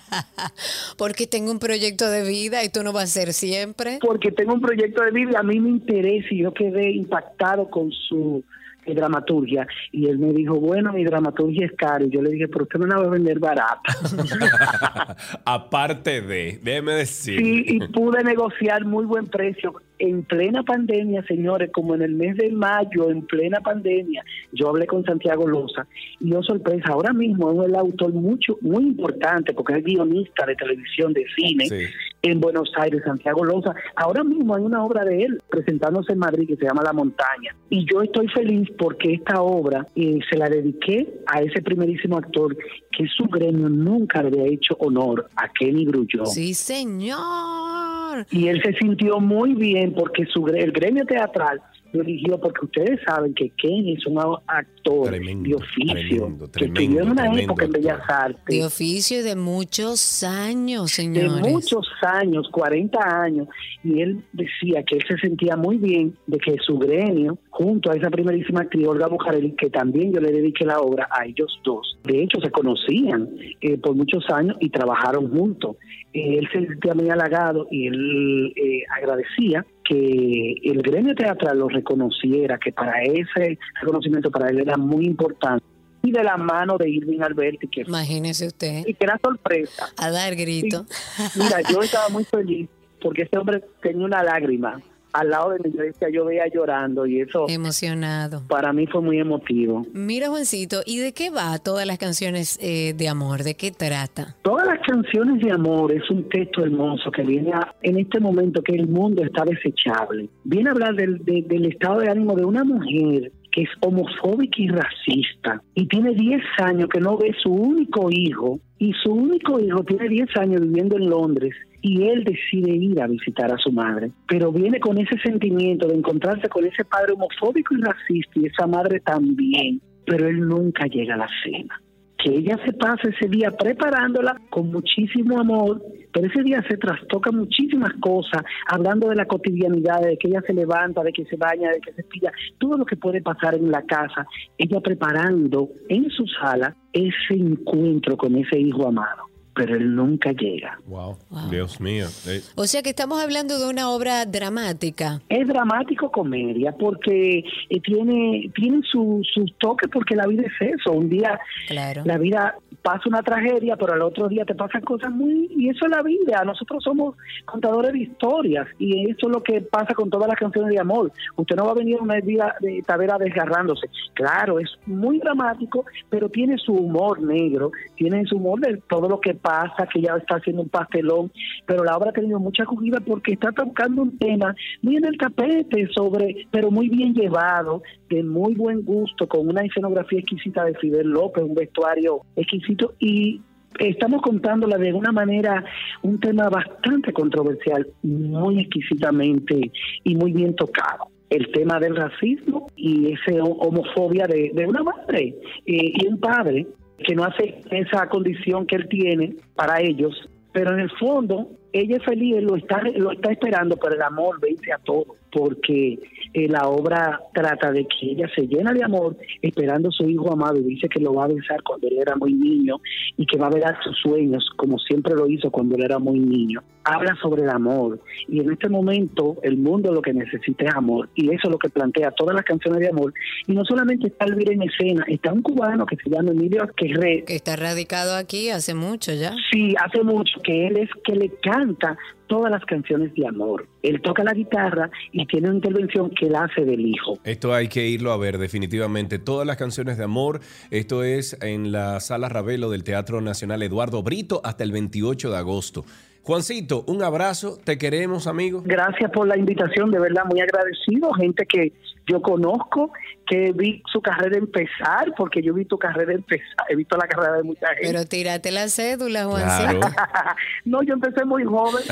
(laughs) Porque tengo un proyecto de vida y tú no vas a ser siempre. porque tengo un proyecto de vida, a mí me interesa y yo quedé impactado con su eh, dramaturgia y él me dijo, bueno, mi dramaturgia es cara y yo le dije, pero usted me la va a vender barata. (laughs) Aparte de, déjeme decir. Sí, y pude negociar muy buen precio en plena pandemia, señores, como en el mes de mayo, en plena pandemia, yo hablé con Santiago Loza y yo sorpresa, ahora mismo es el autor mucho, muy importante porque es guionista de televisión, de cine Sí. En Buenos Aires, Santiago Loza. Ahora mismo hay una obra de él presentándose en Madrid que se llama La Montaña. Y yo estoy feliz porque esta obra eh, se la dediqué a ese primerísimo actor que su gremio nunca le había hecho honor a Kenny Grullón. Sí, señor. Y él se sintió muy bien porque su el gremio teatral eligió porque ustedes saben que Kenny es un actor Tremendo, de oficio tremendo, que estudió en tremendo, una tremendo época en. Bellas Artes De oficio y de muchos años, de señores. muchos años, 40 años, y él decía que él se sentía muy bien de que su gremio, junto a esa primerísima actriz Olga Bujarelli, que también yo le dediqué la obra a ellos dos, de hecho se conocían eh, por muchos años y trabajaron juntos. Eh, él se sentía muy halagado y él eh, agradecía que el gremio teatral lo reconociera, que para ese reconocimiento para él era muy importante. Y de la mano de Irving Alberti, que, Imagínese usted. y que era sorpresa. A dar grito. Mira, yo estaba muy feliz porque ese hombre tenía una lágrima al lado de. Yo decía, yo veía llorando y eso Emocionado. para mí fue muy emotivo. Mira, Juancito, ¿y de qué va todas las canciones eh, de amor? ¿De qué trata? Todas las canciones de amor es un texto hermoso que viene a- en este momento que el mundo está desechable. Viene a hablar del, de- del estado de ánimo de una mujer que es homofóbica y racista y tiene 10 años que no ve su único hijo y su único hijo tiene 10 años viviendo en Londres y él decide ir a visitar a su madre, pero viene con ese sentimiento de encontrarse con ese padre homofóbico y racista y esa madre también, pero él nunca llega a la cena. Que ella se pasa ese día preparándola con muchísimo amor, pero ese día se trastoca muchísimas cosas, hablando de la cotidianidad, de que ella se levanta, de que se baña, de que se pilla, todo lo que puede pasar en la casa, ella preparando en su sala ese encuentro con ese hijo amado, pero él nunca llega. Wow. Wow. Dios mío. Eh, O sea que estamos hablando de una obra dramática. Es dramático comedia porque eh, tiene tiene su, sus toques porque la vida es eso. Un día Claro. la vida pasa una tragedia, pero al otro día te pasan cosas muy... Y eso es la vida. Nosotros somos contadores de historias y eso es lo que pasa con todas las canciones de amor. Usted no va a venir a una vida de Tavera desgarrándose. Claro, es muy dramático, pero tiene su humor negro, tiene su humor de todo lo que pasa, que ya está haciendo un pastelón, pero la obra ha tenido mucha acogida porque está tocando un tema muy en el tapete, sobre, pero muy bien llevado, de muy buen gusto, con una escenografía exquisita de Fidel López, un vestuario exquisito y estamos contándola de una manera, un tema bastante controversial, muy exquisitamente y muy bien tocado. El tema del racismo y esa homofobia de, de una madre eh, y un padre que no hace esa condición que él tiene para ellos, pero en el fondo ella es feliz, lo está, lo está esperando, pero el amor vence a todo, porque eh, la obra trata de que ella se llena de amor esperando a su hijo amado y dice que lo va a besar cuando él era muy niño y que va a ver a sus sueños como siempre lo hizo cuando él era muy niño. Habla sobre el amor y en este momento el mundo lo que necesita es amor y eso es lo que plantea todas las canciones de amor y no solamente está Elvira en escena, está un cubano que se llama Emilio Querré. Que está radicado aquí hace mucho ya. Sí, hace mucho, que él es que le canta todas las canciones de amor. Él toca la guitarra y tiene una intervención que él hace del hijo. Esto hay que irlo a ver definitivamente. Todas las canciones de amor. Esto es en la Sala Ravelo del Teatro Nacional Eduardo Brito hasta el 28 de agosto. Juancito, un abrazo, te queremos, amigo. Gracias por la invitación, de verdad, muy agradecido. Gente que yo conozco, que vi su carrera empezar, porque yo vi tu carrera empezar, he visto la carrera de mucha gente. Pero tírate la cédula, Juancito. Claro. (laughs) no, yo empecé muy joven.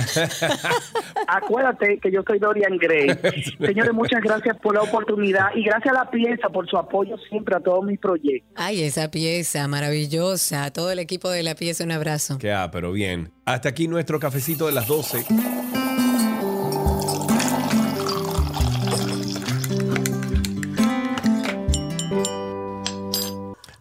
(laughs) Acuérdate que yo soy Dorian Gray. (laughs) Señores, muchas gracias por la oportunidad y gracias a la pieza por su apoyo siempre a todos mis proyectos. Ay, esa pieza maravillosa. A todo el equipo de la pieza, un abrazo. Que ah, pero bien. Hasta aquí nuestro cafecito de las 12.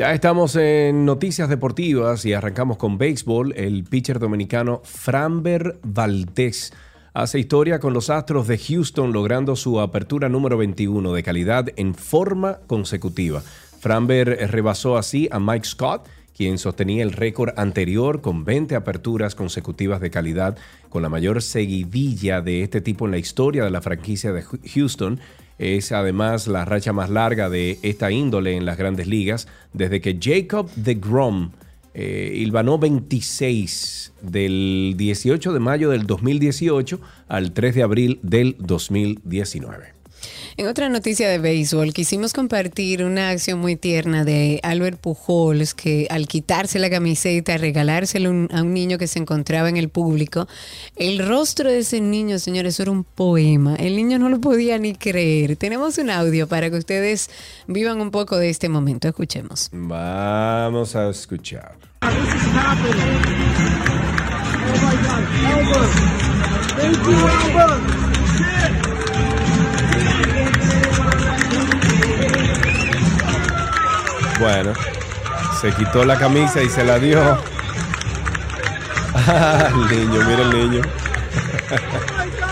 Ya estamos en noticias deportivas y arrancamos con béisbol. El pitcher dominicano Framber Valdés hace historia con los Astros de Houston logrando su apertura número 21 de calidad en forma consecutiva. Framber rebasó así a Mike Scott, quien sostenía el récord anterior con 20 aperturas consecutivas de calidad, con la mayor seguidilla de este tipo en la historia de la franquicia de Houston es además la racha más larga de esta índole en las grandes ligas desde que Jacob de Grom eh, hilvanó 26 del 18 de mayo del 2018 al 3 de abril del 2019. En otra noticia de béisbol, quisimos compartir una acción muy tierna de Albert Pujols, que al quitarse la camiseta, regalárselo a un niño que se encontraba en el público, el rostro de ese niño, señores, era un poema. El niño no lo podía ni creer. Tenemos un audio para que ustedes vivan un poco de este momento. Escuchemos. Vamos a escuchar. Bueno, se quitó la camisa y se la dio. (laughs) el niño, mira el niño.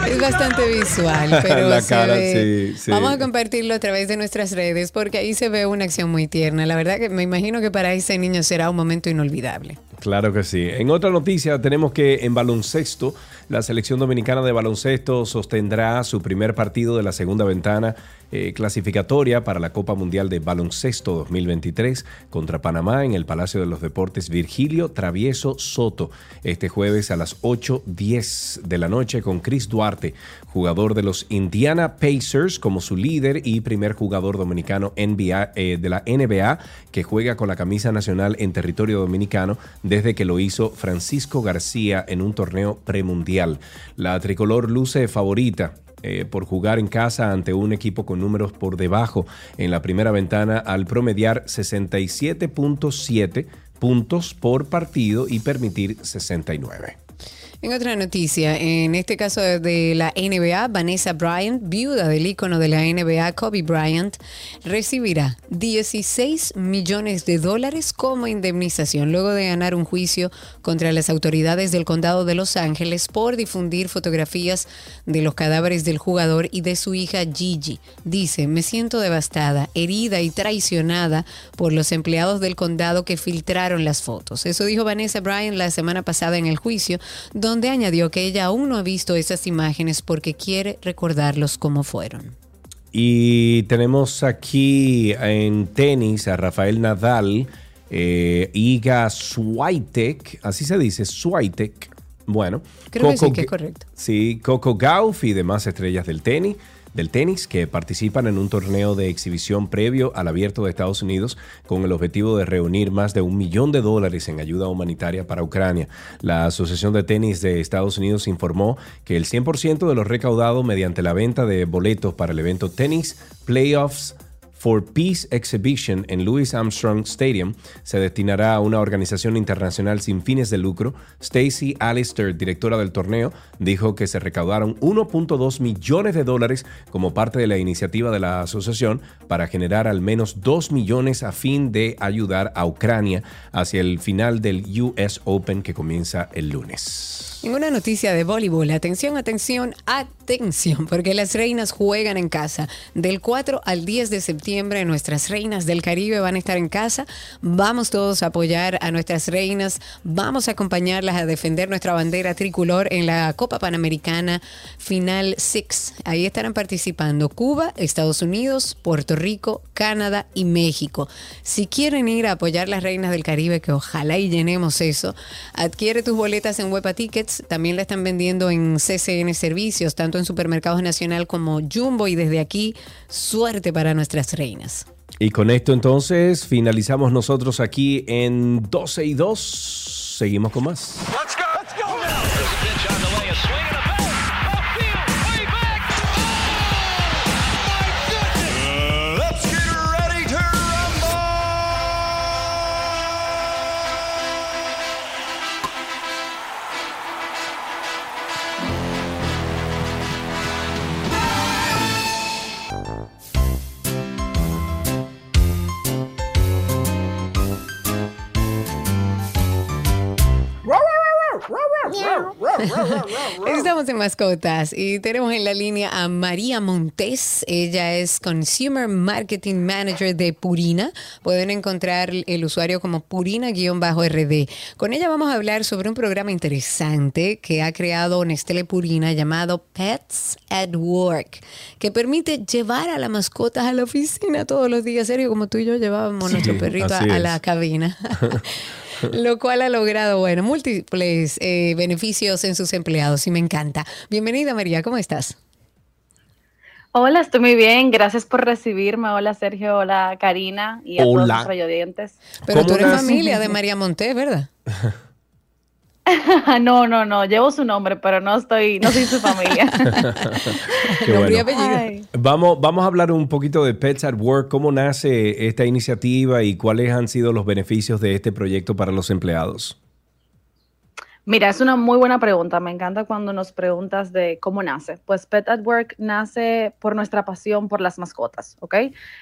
Es bastante visual, (laughs) pero La se cara, ve- sí, sí. vamos a compartirlo a través de nuestras redes porque ahí se ve una acción muy tierna. La verdad que me imagino que para ese niño será un momento inolvidable. Claro que sí. En otra noticia tenemos que en baloncesto, la selección dominicana de baloncesto sostendrá su primer partido de la segunda ventana eh, clasificatoria para la Copa Mundial de Baloncesto 2023 contra Panamá en el Palacio de los Deportes Virgilio Travieso Soto este jueves a las 8.10 de la noche con Chris Duarte, jugador de los Indiana Pacers como su líder y primer jugador dominicano NBA, eh, de la NBA que juega con la camisa nacional en territorio dominicano desde que lo hizo Francisco García en un torneo premundial. La tricolor luce favorita eh, por jugar en casa ante un equipo con números por debajo en la primera ventana al promediar 67.7 puntos por partido y permitir 69. En otra noticia, en este caso de la NBA, Vanessa Bryant, viuda del ícono de la NBA, Kobe Bryant, recibirá 16 millones de dólares como indemnización luego de ganar un juicio contra las autoridades del condado de Los Ángeles por difundir fotografías de los cadáveres del jugador y de su hija Gigi. Dice, me siento devastada, herida y traicionada por los empleados del condado que filtraron las fotos. Eso dijo Vanessa Bryant la semana pasada en el juicio, donde añadió que ella aún no ha visto esas imágenes porque quiere recordarlos como fueron. Y tenemos aquí en tenis a Rafael Nadal, eh, Iga Swiatek, así se dice, Swiatek. Bueno, Creo que sí, Coco que es correcto. Sí, Coco Gauff y demás estrellas del tenis, del tenis que participan en un torneo de exhibición previo al abierto de Estados Unidos con el objetivo de reunir más de un millón de dólares en ayuda humanitaria para Ucrania. La Asociación de Tenis de Estados Unidos informó que el 100% de lo recaudado mediante la venta de boletos para el evento Tennis Playoffs for Peace Exhibition en Louis Armstrong Stadium se destinará a una organización internacional sin fines de lucro. Stacy Alistair, directora del torneo, dijo que se recaudaron 1.2 millones de dólares como parte de la iniciativa de la asociación para generar al menos 2 millones a fin de ayudar a Ucrania hacia el final del US Open que comienza el lunes. En una noticia de voleibol, atención, atención, atención, porque las reinas juegan en casa. Del 4 al 10 de septiembre, nuestras reinas del Caribe van a estar en casa. Vamos todos a apoyar a nuestras reinas, vamos a acompañarlas a defender nuestra bandera tricolor en la Copa Panamericana Final Six. Ahí estarán participando Cuba, Estados Unidos, Puerto Rico, Canadá y México. Si quieren ir a apoyar las reinas del Caribe, que ojalá y llenemos eso, adquiere tus boletas en Huepa También la están vendiendo en CCN Servicios, tanto en Supermercados Nacional como Jumbo. Y desde aquí, suerte para nuestras reinas. Y con esto entonces finalizamos nosotros aquí en 12 y 2. Seguimos con más. Estamos en mascotas y tenemos en la línea a María Montes. Ella es Consumer Marketing Manager de Purina. Pueden encontrar el usuario como Purina-RD. Con ella vamos a hablar sobre un programa interesante que ha creado Nestlé Purina llamado Pets at Work, que permite llevar a las mascotas a la oficina todos los días. Serio, como tú y yo llevábamos nuestro perrito a, a la cabina. (laughs) (laughs) Lo cual ha logrado, bueno, múltiples eh, beneficios en sus empleados y me encanta. Bienvenida María, ¿cómo estás? Hola, estoy muy bien. Gracias por recibirme. Hola, Sergio. Hola, Karina. Y a Hola. todos los radiodientes. Pero tú ¿Cómo eres familia de María Montes, ¿verdad? (laughs) (laughs) no, no, no. Llevo su nombre, pero no estoy, no soy su familia. (laughs) (laughs) Qué bueno. Vamos, vamos a hablar un poquito de Pets at Work, cómo nace esta iniciativa y cuáles han sido los beneficios de este proyecto para los empleados. Mira, es una muy buena pregunta. Me encanta cuando nos preguntas de cómo nace. Pues Pet at Work nace por nuestra pasión por las mascotas, ¿ok?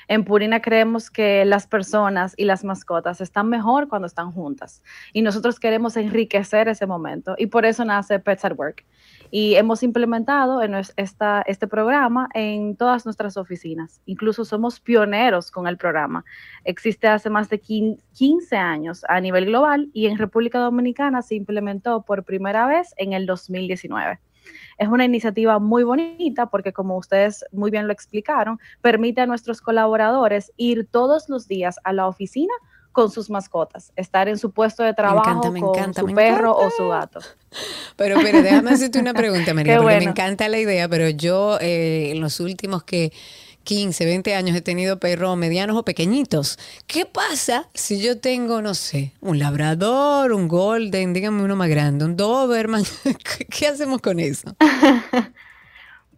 En Purina creemos que las personas y las mascotas están mejor cuando están juntas. Y nosotros queremos enriquecer ese momento. Y por eso nace Pets at Work. Y hemos implementado este programa en todas nuestras oficinas. Incluso somos pioneros con el programa. Existe hace más de quin- 15 años a nivel global y en República Dominicana se implementó por primera vez en el 2019. Es una iniciativa muy bonita porque, como ustedes muy bien lo explicaron, permite a nuestros colaboradores ir todos los días a la oficina con sus mascotas, estar en su puesto de trabajo encanta, me con encanta, su me perro encanta. o su gato. Pero, pero déjame hacerte una pregunta, (laughs) María, porque me encanta la idea, pero yo eh, en los últimos que 15, 20 años he tenido perros medianos o pequeñitos. ¿Qué pasa si yo tengo, no sé, un labrador, un golden, dígame uno más grande, un doberman? (laughs) ¿Qué hacemos con eso? (laughs)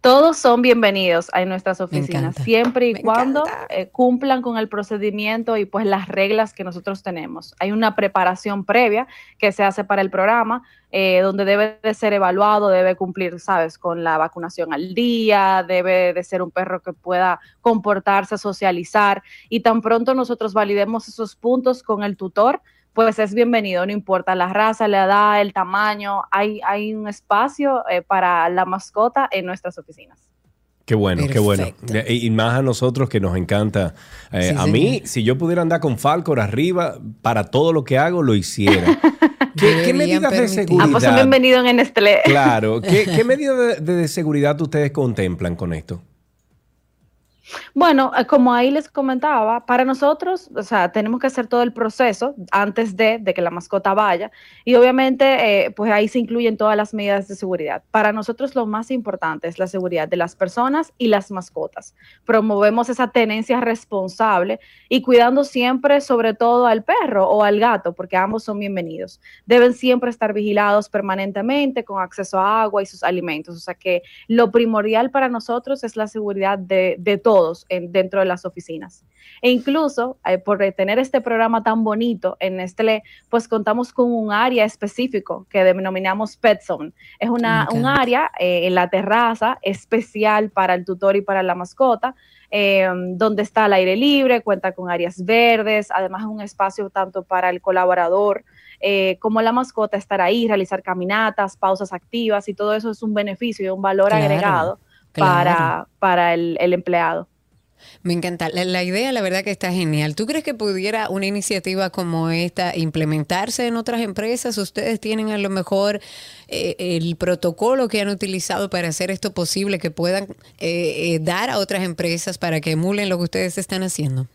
Todos son bienvenidos a nuestras oficinas, siempre y Me cuando eh, cumplan con el procedimiento y pues las reglas que nosotros tenemos. Hay una preparación previa que se hace para el programa, eh, donde debe de ser evaluado, debe cumplir, sabes, con la vacunación al día, debe de ser un perro que pueda comportarse, socializar, y tan pronto nosotros validemos esos puntos con el tutor, pues es bienvenido, no importa la raza, la edad, el tamaño, hay, hay un espacio eh, para la mascota en nuestras oficinas. Qué bueno, qué bueno. Y y más a nosotros que nos encanta. Eh, Sí, a señor. mí, si yo pudiera andar con Falcor arriba, para todo lo que hago, lo hiciera. (laughs) ¿Qué, medidas de seguridad? Ah, pues son bienvenidos en Nestlé. Claro. ¿Qué, qué (laughs) medidas de, de seguridad ustedes contemplan con esto? Bueno, eh, como ahí les comentaba, para nosotros, o sea, tenemos que hacer todo el proceso antes de, que la mascota vaya y obviamente, eh, pues ahí se incluyen todas las medidas de seguridad. Para nosotros lo más importante es la seguridad de las personas y las mascotas. Promovemos esa tenencia responsable y cuidando siempre, sobre todo al perro o al gato, porque ambos son bienvenidos. Deben siempre estar vigilados permanentemente con acceso a agua y sus alimentos. O sea que lo primordial para nosotros es la seguridad de, de todos en- dentro de las oficinas. E incluso eh, por tener este programa tan bonito en Nestlé, pues contamos con un área específico que denominamos Pet Zone. Es una, Me un encanta. área eh, en la terraza especial para el tutor y para la mascota, eh, donde está al aire libre, cuenta con áreas verdes, además es un espacio tanto para el colaborador eh, como la mascota estar ahí, realizar caminatas, pausas activas y todo eso es un beneficio y un valor Claro, agregado claro. para, para el, el empleado. Me encanta. La, la idea, la verdad que está genial. ¿Tú crees que pudiera una iniciativa como esta implementarse en otras empresas? ¿Ustedes tienen a lo mejor eh, el protocolo que han utilizado para hacer esto posible, que puedan eh, eh, dar a otras empresas para que emulen lo que ustedes están haciendo?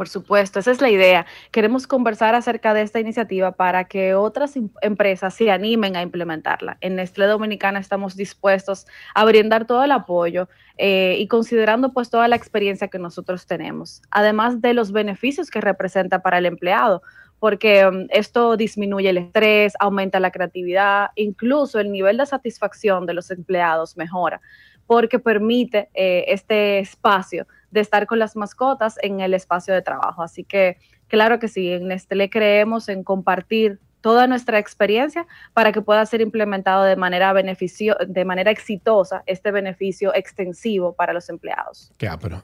Por supuesto, esa es la idea. Queremos conversar acerca de esta iniciativa para que otras em- empresas se animen a implementarla. En Nestlé Dominicana estamos dispuestos a brindar todo el apoyo eh, y considerando pues toda la experiencia que nosotros tenemos, además de los beneficios que representa para el empleado, porque um, esto disminuye el estrés, aumenta la creatividad, incluso el nivel de satisfacción de los empleados mejora, porque permite eh, este espacio de estar con las mascotas en el espacio de trabajo. Así que, claro que sí, en Nestlé creemos en compartir toda nuestra experiencia para que pueda ser implementado de manera beneficio, de manera exitosa este beneficio extensivo para los empleados.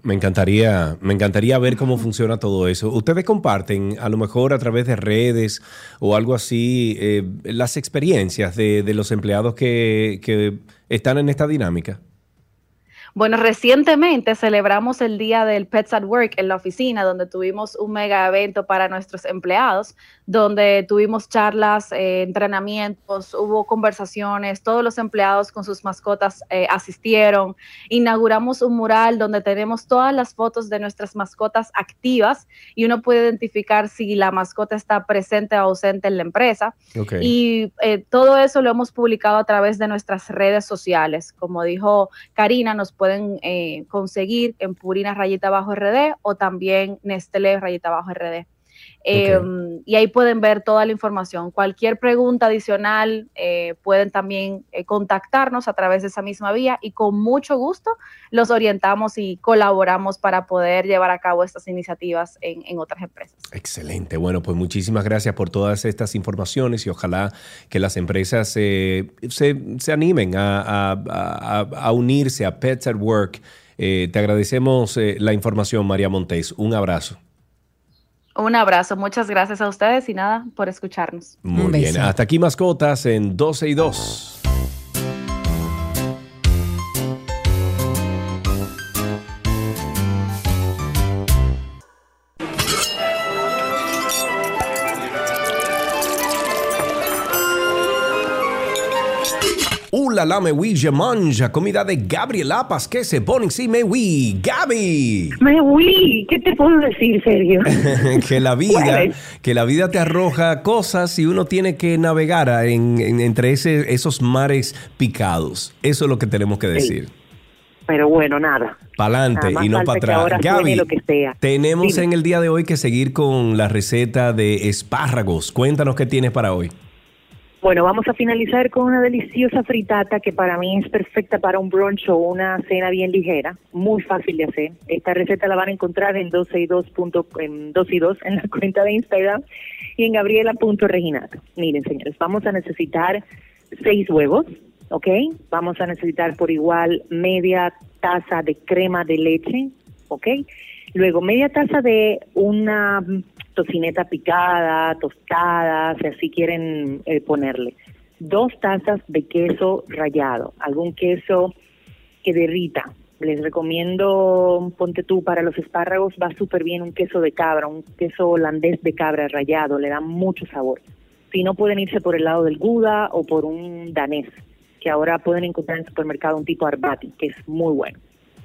Me encantaría, me encantaría ver cómo funciona todo eso. Ustedes comparten, a lo mejor a través de redes o algo así, eh, las experiencias de, de los empleados que, que están en esta dinámica. Bueno, recientemente celebramos el Día del Pets at Work en la oficina, donde tuvimos un mega evento para nuestros empleados, donde tuvimos charlas, eh, entrenamientos, hubo conversaciones, todos los empleados con sus mascotas eh, asistieron. Inauguramos un mural donde tenemos todas las fotos de nuestras mascotas activas y uno puede identificar si la mascota está presente o ausente en la empresa. Y eh, todo eso lo hemos publicado a través de nuestras redes sociales. Como dijo Karina, nos pueden eh, conseguir en Purina Rayita Bajo RD o también Nestlé Rayita Bajo RD. Eh, Y ahí pueden ver toda la información. Cualquier pregunta adicional eh, pueden también eh, contactarnos a través de esa misma vía y con mucho gusto los orientamos y colaboramos para poder llevar a cabo estas iniciativas en, en otras empresas. Excelente. Bueno, pues muchísimas gracias por todas estas informaciones y ojalá que las empresas eh, se, se animen a, a- a- a unirse a Pets at Work. Eh, te agradecemos eh, la información, María Montes. Un abrazo. Un abrazo, muchas gracias a ustedes y nada por escucharnos. Muy Un bien. Hasta aquí mascotas en 12 y 2. La la me oui, je mange. Comida de Gabriel Lapas que se pone sí me oui. Gaby. Me uy, ¿qué te puedo decir, Sergio? (laughs) que la vida, que la vida te arroja cosas y uno tiene que navegar en- en- entre ese- esos mares picados. Eso es lo que tenemos que decir. Pero bueno, nada. Pa'lante Nada más y no para atrás. Gaby, lo que sea. tenemos Dime. en el día de hoy que seguir con la receta de espárragos. Cuéntanos qué tienes para hoy. Bueno, vamos a finalizar con una deliciosa fritata que para mí es perfecta para un brunch o una cena bien ligera, muy fácil de hacer. Esta receta la van a encontrar en 12 y 2, punto- en 2 y 2 en la (laughs) cuenta de Instagram y en gabriela.reginato. Miren, señores, vamos a necesitar seis huevos, ¿ok? Vamos a necesitar por igual media taza de crema de leche, ¿ok? Luego media taza de una tocineta picada, tostada, si así quieren eh, ponerle. Dos tazas de queso rallado, algún queso que derrita. Les recomiendo, ponte tú, para los espárragos va súper bien un queso de cabra, un queso holandés de cabra rallado, le da mucho sabor. Si no, pueden irse por el lado del Gouda o por un danés, que ahora pueden encontrar en el supermercado un tipo Arbati, que es muy bueno.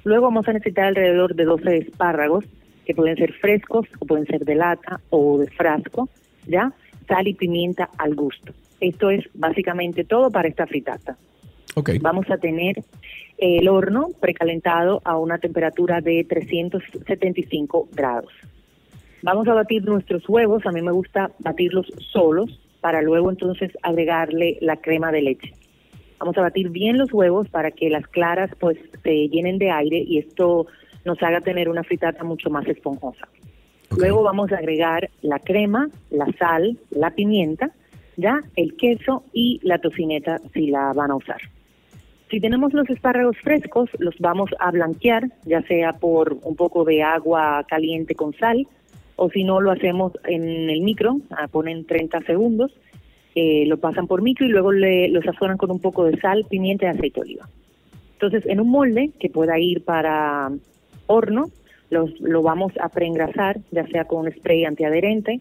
Luego vamos a necesitar alrededor de 12 espárragos, que pueden ser frescos o pueden ser de lata o de frasco, ¿ya? Sal y pimienta al gusto. Esto es básicamente todo para esta fritata. Ok. Vamos a tener el horno precalentado a una temperatura de 375 grados. Vamos a batir nuestros huevos, a mí me gusta batirlos solos para luego entonces agregarle la crema de leche. Vamos a batir bien los huevos para que las claras pues se llenen de aire y esto nos haga tener una fritata mucho más esponjosa. Luego vamos a agregar la crema, la sal, la pimienta, ya el queso y la tocineta si la van a usar. Si tenemos los espárragos frescos, los vamos a blanquear, ya sea por un poco de agua caliente con sal, o si no lo hacemos en el micro, ponen 30 segundos, eh, lo pasan por micro y luego le, lo sazonan con un poco de sal, pimienta y aceite de oliva. Entonces, en un molde que pueda ir para horno, los, lo vamos a preengrasar, ya sea con un spray antiadherente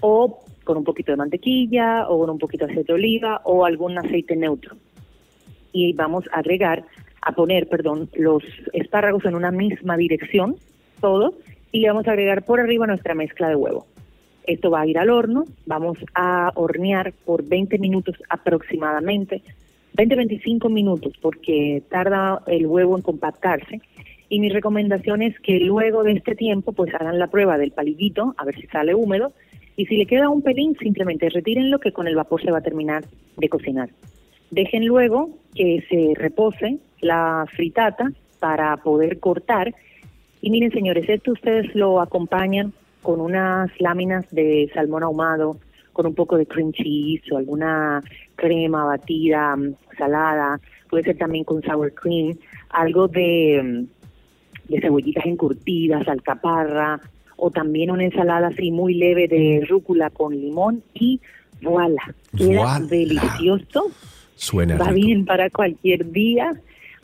o con un poquito de mantequilla o con un poquito de aceite de oliva o algún aceite neutro. Y vamos a agregar, a poner, perdón, los espárragos en una misma dirección, todo, y le vamos a agregar por arriba nuestra mezcla de huevo. Esto va a ir al horno, vamos a hornear por 20 minutos aproximadamente, 20-25 minutos porque tarda el huevo en compactarse y mi recomendación es que luego de este tiempo pues hagan la prueba del palillito a ver si sale húmedo y si le queda un pelín simplemente retírenlo que con el vapor se va a terminar de cocinar. Dejen luego que se repose la fritata para poder cortar y miren señores, esto ustedes lo acompañan con unas láminas de salmón ahumado, con un poco de cream cheese o alguna crema batida, mm, salada, puede ser también con sour cream, algo de, mm, de cebollitas encurtidas, alcaparra, o también una ensalada así muy leve de rúcula con limón y voilà, queda Voilà. delicioso. Suena Va rico. bien para cualquier día,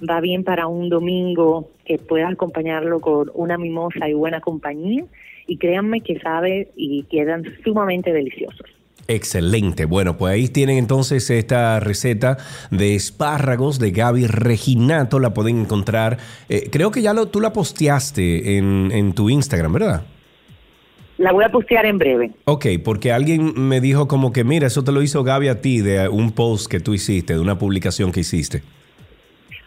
va bien para un domingo que puedas acompañarlo con una mimosa y buena compañía. Y créanme que sabe y quedan sumamente deliciosos. Excelente. Bueno, pues ahí tienen entonces esta receta de espárragos de Gaby Reginato. La pueden encontrar. eh, creo que ya lo, tú la posteaste en, en tu Instagram, ¿verdad? La voy a postear en breve. Ok, porque alguien me dijo como que, mira, eso te lo hizo Gaby a ti de un post que tú hiciste, de una publicación que hiciste.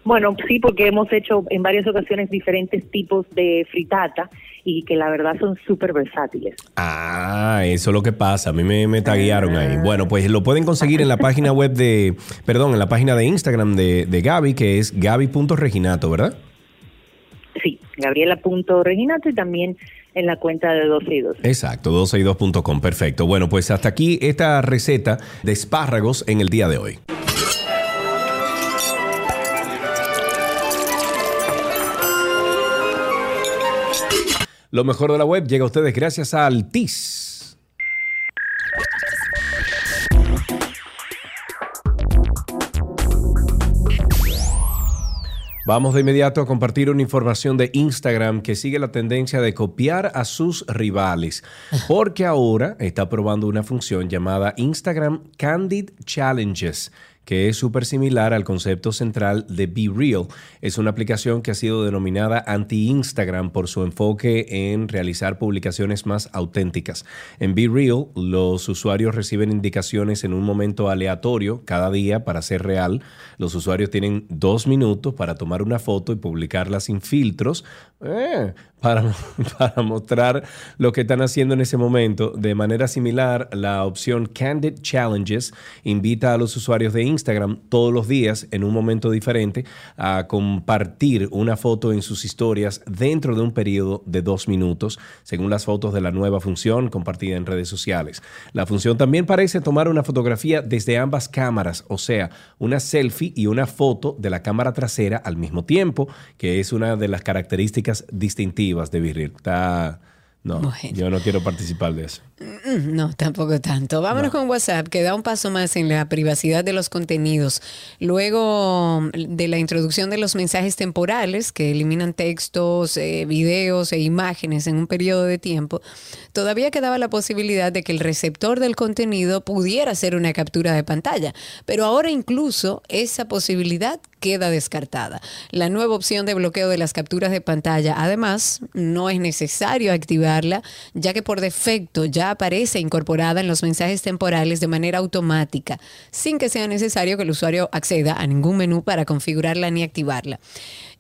Bueno, sí, porque hemos hecho en varias ocasiones diferentes tipos de fritata y que la verdad son súper versátiles. Ah, eso es lo que pasa. A mí me, me taguearon ahí. Bueno, pues lo pueden conseguir en la página web de, perdón, en la página de Instagram de, de Gaby, que es gaby.reginato, ¿verdad? Sí, Gabriela.reginato y también en la cuenta de 12 y 2. Exacto, 12y2.com. Perfecto. Bueno, pues hasta aquí esta receta de espárragos en el día de hoy. Lo mejor de la web llega a ustedes gracias a Altis. Vamos de inmediato a compartir una información de Instagram que sigue la tendencia de copiar a sus rivales, porque ahora está probando una función llamada Instagram Candid Challenges que es súper similar al concepto central de Be Real. Es una aplicación que ha sido denominada anti-Instagram por su enfoque en realizar publicaciones más auténticas. En Be Real, los usuarios reciben indicaciones en un momento aleatorio cada día para ser real. Los usuarios tienen dos minutos para tomar una foto y publicarla sin filtros, Eh, para, (laughs) para mostrar lo que están haciendo en ese momento. De manera similar, la opción Candid Challenges invita a los usuarios de Instagram todos los días, en un momento diferente, a compartir una foto en sus historias dentro de un periodo de dos minutos, según las fotos de la nueva función compartida en redes sociales. La función también parece tomar una fotografía desde ambas cámaras, o sea, una selfie y una foto de la cámara trasera al mismo tiempo, que es una de las características distintivas de Virril. Está. No, yo no quiero participar de eso. Mm, No, tampoco tanto. Vámonos con WhatsApp, que da un paso más en la privacidad de los contenidos. Luego de la introducción de los mensajes temporales, que eliminan textos, eh, videos e imágenes en un periodo de tiempo, todavía quedaba la posibilidad de que el receptor del contenido pudiera hacer una captura de pantalla. Pero ahora incluso esa posibilidad queda descartada. La nueva opción de bloqueo de las capturas de pantalla, además, no es necesario activarla, ya que por defecto ya aparece incorporada en los mensajes temporales de manera automática, sin que sea necesario que el usuario acceda a ningún menú para configurarla ni activarla.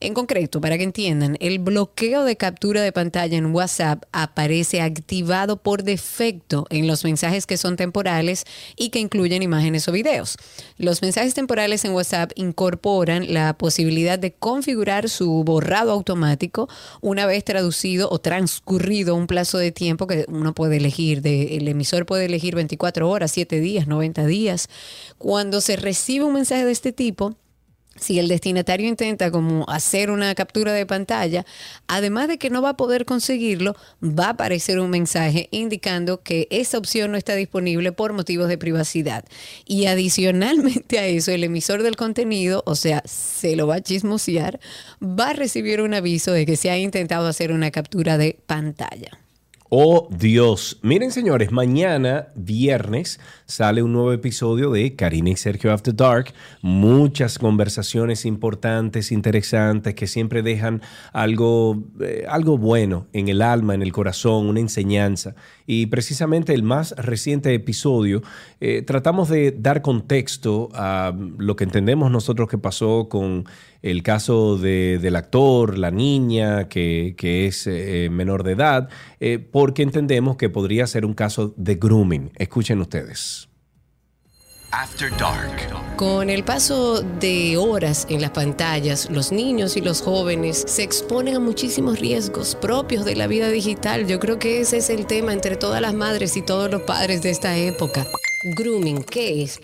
En concreto, para que entiendan, el bloqueo de captura de pantalla en WhatsApp aparece activado por defecto en los mensajes que son temporales y que incluyen imágenes o videos. Los mensajes temporales en WhatsApp incorporan la posibilidad de configurar su borrado automático una vez traducido o transcurrido un plazo de tiempo que uno puede elegir. De, el emisor puede elegir 24 horas, 7 días, 90 días. Cuando se recibe un mensaje de este tipo, si el destinatario intenta como hacer una captura de pantalla, además de que no va a poder conseguirlo, va a aparecer un mensaje indicando que esa opción no está disponible por motivos de privacidad. Y adicionalmente a eso, el emisor del contenido, o sea, se lo va a chismosear, va a recibir un aviso de que se ha intentado hacer una captura de pantalla. Oh Dios. Miren señores, mañana viernes sale un nuevo episodio de Karina y Sergio After Dark. Muchas conversaciones importantes, interesantes, que siempre dejan algo, eh, algo bueno en el alma, en el corazón, una enseñanza. Y precisamente el más reciente episodio eh, tratamos de dar contexto a lo que entendemos nosotros que pasó con el caso de- del actor, la niña que, que es eh, menor de edad, eh, porque entendemos que podría ser un caso de grooming. Escuchen ustedes. Con el paso de horas en las pantallas, los niños y los jóvenes se exponen a muchísimos riesgos propios de la vida digital. Yo creo que ese es el tema entre todas las madres y todos los padres de esta época. Grooming, ¿qué es?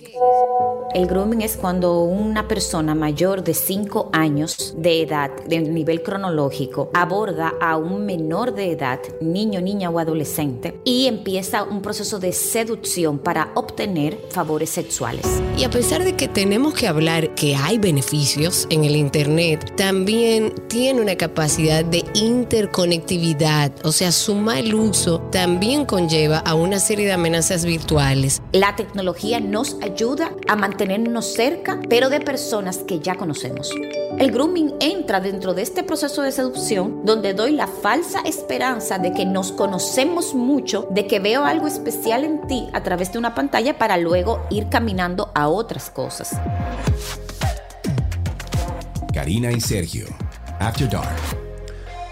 El grooming es cuando una persona mayor de 5 años de edad, de nivel cronológico, aborda a un menor de edad, niño, niña o adolescente, y empieza un proceso de seducción para obtener favores sexuales. Y a pesar de que tenemos que hablar que hay beneficios en el Internet, también tiene una capacidad de interconectividad, o sea, su mal uso también conlleva a una serie de amenazas virtuales. La tecnología nos ayuda a mantenernos cerca, pero de personas que ya conocemos. El grooming entra dentro de este proceso de seducción donde doy la falsa esperanza de que nos conocemos mucho, de que veo algo especial en ti a través de una pantalla para luego ir caminando a otras cosas. Karina y Sergio. After Dark.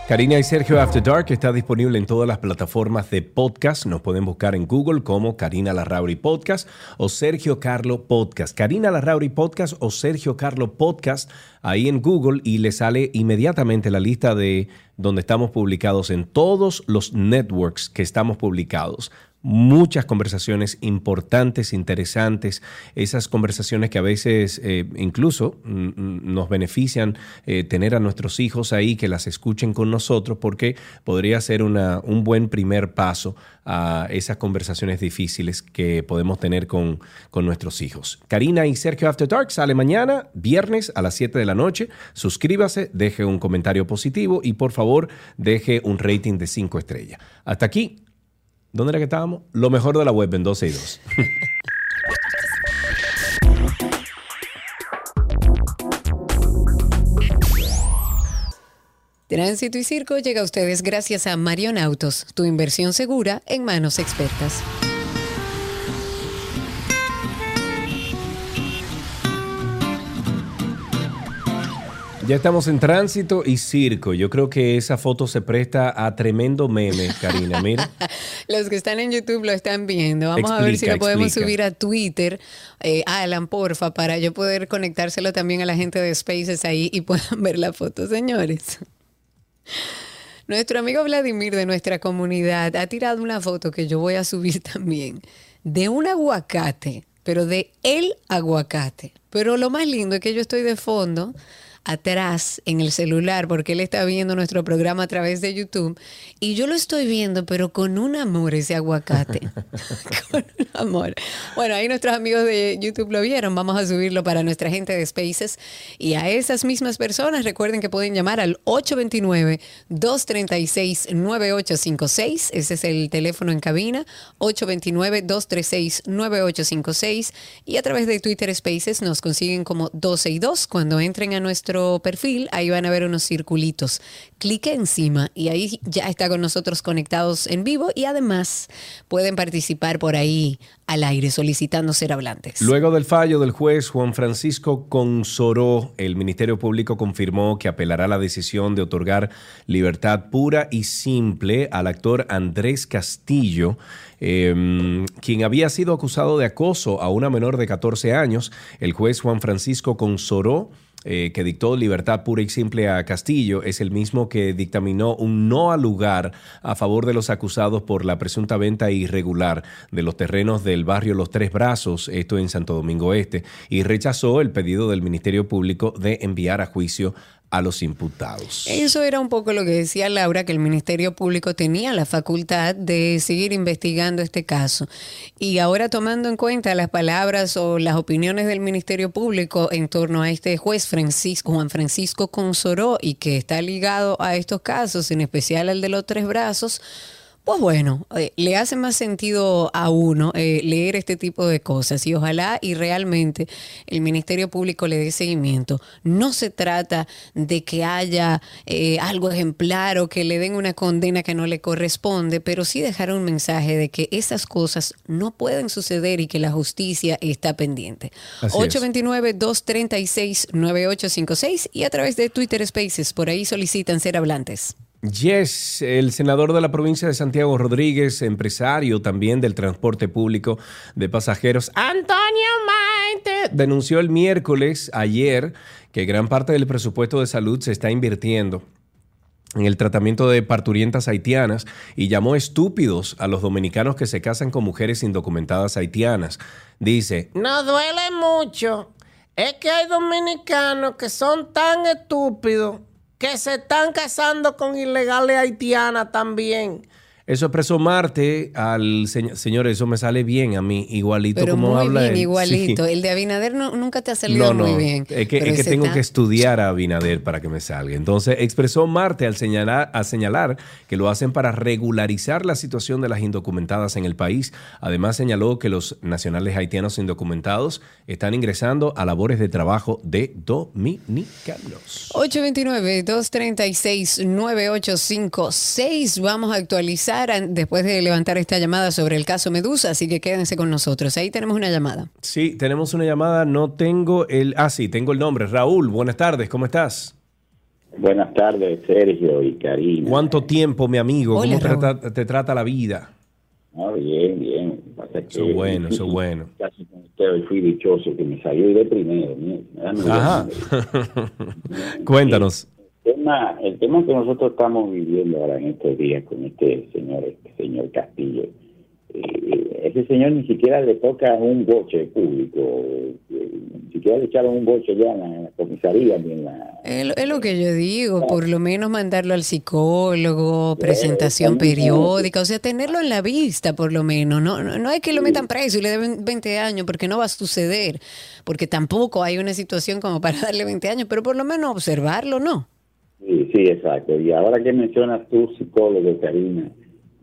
Karina y Sergio After Dark está disponible en todas las plataformas de podcast. Nos pueden buscar en Google como Karina Larrauri Podcast o Sergio Carlo Podcast. Karina Larrauri Podcast o Sergio Carlo Podcast ahí en Google y le sale inmediatamente la lista de donde estamos publicados en todos los networks que estamos publicados muchas conversaciones importantes, interesantes, esas conversaciones que a veces eh, incluso mm, mm, nos benefician eh, tener a nuestros hijos ahí, que las escuchen con nosotros, porque podría ser una, un buen primer paso a esas conversaciones difíciles que podemos tener con, con nuestros hijos. Karina y Sergio After Dark sale mañana, viernes a las 7 de la noche. Suscríbase, deje un comentario positivo y por favor deje un rating de 5 estrellas. Hasta aquí. ¿Dónde era que estábamos? Lo mejor de la web en 12 y 2. Tránsito y Circo llega a ustedes gracias a Marion Autos, tu inversión segura en manos expertas. Ya estamos en tránsito y circo. Yo creo que esa foto se presta a tremendo meme, Karina. Mira. (laughs) Los que están en YouTube lo están viendo. Vamos a ver si lo podemos explica. subir a Twitter. Eh, Alan, porfa, para yo poder conectárselo también a la gente de Spaces ahí y (laughs) puedan ver la foto, señores. Nuestro amigo Vladimir de nuestra comunidad ha tirado una foto que yo voy a subir (laughs) también de un aguacate, pero de el aguacate. Pero lo más lindo es que yo estoy de fondo atrás en el celular porque él está viendo nuestro programa a través de YouTube y yo lo estoy viendo pero con un amor ese aguacate. (laughs) (laughs) Con un amor. Bueno ahí nuestros amigos de YouTube lo vieron. Vamos a subirlo para nuestra gente de Spaces y a esas mismas personas. Recuerden que pueden llamar al 829-236-9856 ese es el teléfono en cabina 829-236-9856 y a través de Twitter Spaces nos consiguen como 12 y 2 cuando entren a nuestro perfil ahí van a ver unos circulitos clique encima y ahí ya está con nosotros conectados en vivo y además pueden participar por ahí al aire solicitando ser hablantes. Luego del fallo del juez Juan Francisco Consoró, el Ministerio Público confirmó que apelará la decisión de otorgar libertad pura y simple al actor Andrés Castillo, eh, quien había sido acusado de acoso a una menor de 14 años. El juez Juan Francisco Consoró eh, que dictó libertad pura y simple a Castillo es el mismo que dictaminó un no al lugar a favor de los acusados por la presunta venta irregular de los terrenos del barrio Los Tres Brazos, esto en Santo Domingo Este, y rechazó el pedido del Ministerio Público de enviar a juicio a los imputados. Eso era un poco lo que decía Laura, que el Ministerio Público tenía la facultad de seguir investigando este caso. Y ahora tomando en cuenta las palabras o las opiniones del Ministerio Público en torno a este juez Francisco, Juan Francisco Consoró, y que está ligado a estos casos, en especial al de los tres brazos, pues bueno, eh, le hace más sentido a uno eh, leer este tipo de cosas y ojalá y realmente el Ministerio Público le dé seguimiento. No se trata de que haya eh, algo ejemplar o que le den una condena que no le corresponde, pero sí dejar un mensaje de que esas cosas no pueden suceder y que la justicia está pendiente. Así es. 829-236-9856 y a través de Twitter Spaces, por ahí solicitan ser hablantes. Yes, el senador de la provincia de Santiago Rodríguez, empresario también del transporte público de pasajeros, Antonio Maite, denunció el miércoles, ayer, que gran parte del presupuesto de salud se está invirtiendo en el tratamiento de parturientas haitianas y llamó estúpidos a los dominicanos que se casan con mujeres indocumentadas haitianas. Dice, No duele mucho. Es que hay dominicanos que son tan estúpidos que se están casando con ilegales haitianas también. Eso expresó Marte al señor, eso me sale bien a mí, igualito Pero como muy habla bien, él. igualito. Sí. El de Abinader no- nunca te ha salido No, no, muy bien. es que, es que tengo está- que estudiar a Abinader para que me salga. Entonces, expresó Marte al señalar, a señalar que lo hacen para regularizar la situación de las indocumentadas en el país. Además, señaló que los nacionales haitianos indocumentados están ingresando a labores de trabajo de dominicanos. 829-236-9856. Vamos a actualizar después de levantar esta llamada sobre el caso Medusa, así que quédense con nosotros. Ahí tenemos una llamada. Sí, tenemos una llamada. No tengo el. Ah, sí, tengo el nombre. Raúl, buenas tardes, ¿cómo estás? Buenas tardes, Sergio y Karina. ¿Cuánto tiempo, mi amigo? Hola, ¿Cómo trata- te trata la vida? Ah, bien, bien. Pasa que Eso es bueno, eso es bueno. Casi con usted hoy fui dichoso que me salió de primero. Ajá. (laughs) Cuéntanos. El tema, el tema que nosotros estamos viviendo ahora en estos días con este señor, este señor Castillo, eh, ese señor ni siquiera le toca un boche público, eh, ni siquiera le echaron un boche ya en la, en la comisaría ni en la... Es, es lo que yo digo, por lo menos mandarlo al psicólogo, presentación periódica, o sea, tenerlo en la vista por lo menos. No, no, no es que lo metan preso y le den 20 años, porque no va a suceder, porque tampoco hay una situación como para darle 20 años, pero por lo menos observarlo, ¿no? Sí, sí, exacto. Y ahora que mencionas tú, psicólogo, Karina,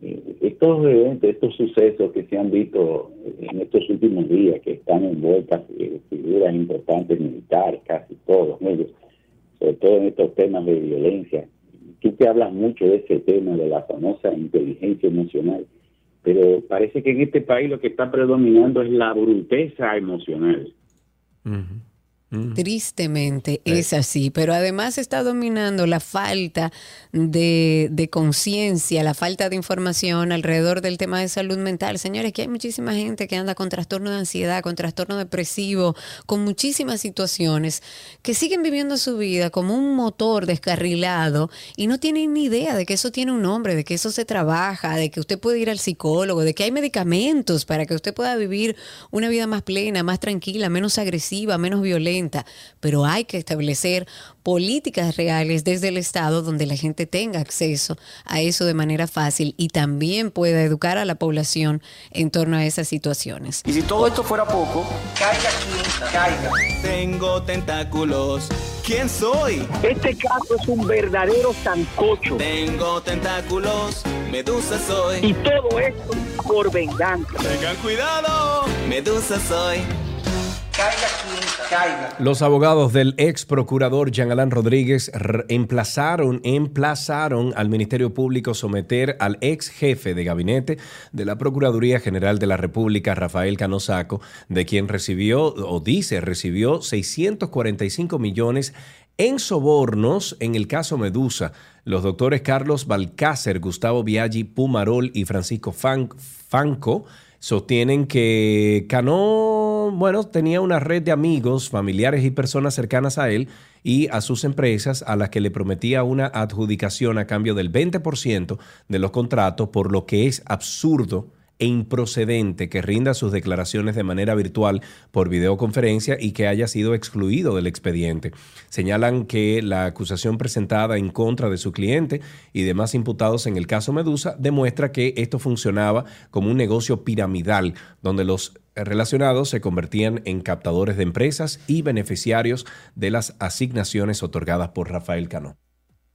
eh, estos eventos, estos sucesos que se han visto en estos últimos días, que están envueltas figuras importantes militares, casi todos ellos, sobre todo en estos temas de violencia. Tú que hablas mucho de ese tema, de la famosa inteligencia emocional, pero parece que en este país lo que está predominando es la bruteza emocional. Tristemente es así, pero además está dominando la falta de, de conciencia, la falta de información alrededor del tema de salud mental. Señores, que hay muchísima gente que anda con trastorno de ansiedad, con trastorno depresivo, con muchísimas situaciones, que siguen viviendo su vida como un motor descarrilado y no tienen ni idea de que eso tiene un nombre, de que eso se trabaja, de que usted puede ir al psicólogo, de que hay medicamentos para que usted pueda vivir una vida más plena, más tranquila, menos agresiva, menos violenta pero hay que establecer políticas reales desde el Estado donde la gente tenga acceso a eso de manera fácil y también pueda educar a la población en torno a esas situaciones. Y si todo esto fuera poco, caiga quien caiga. Tengo tentáculos. ¿Quién soy? Este caso es un verdadero sancocho. Tengo tentáculos. Medusa soy. Y todo esto por venganza. Tengan cuidado. Medusa soy. Caiga. Los abogados del ex procurador Jean Alain Rodríguez emplazaron, emplazaron al Ministerio Público someter al ex jefe de gabinete de la Procuraduría General de la República, Rafael Canosaco, de quien recibió, o dice, recibió 645 millones en sobornos en el caso Medusa. Los doctores Carlos Balcácer, Gustavo Biaggi Pumarol y Francisco Fan- Fanco sostienen que Cano, bueno, tenía una red de amigos, familiares y personas cercanas a él y a sus empresas a las que le prometía una adjudicación a cambio del 20% de los contratos, por lo que es absurdo e improcedente que rinda sus declaraciones de manera virtual por videoconferencia y que haya sido excluido del expediente. Señalan que la acusación presentada en contra de su cliente y demás imputados en el caso Medusa demuestra que esto funcionaba como un negocio piramidal donde los relacionados se convertían en captadores de empresas y beneficiarios de las asignaciones otorgadas por Rafael Cano.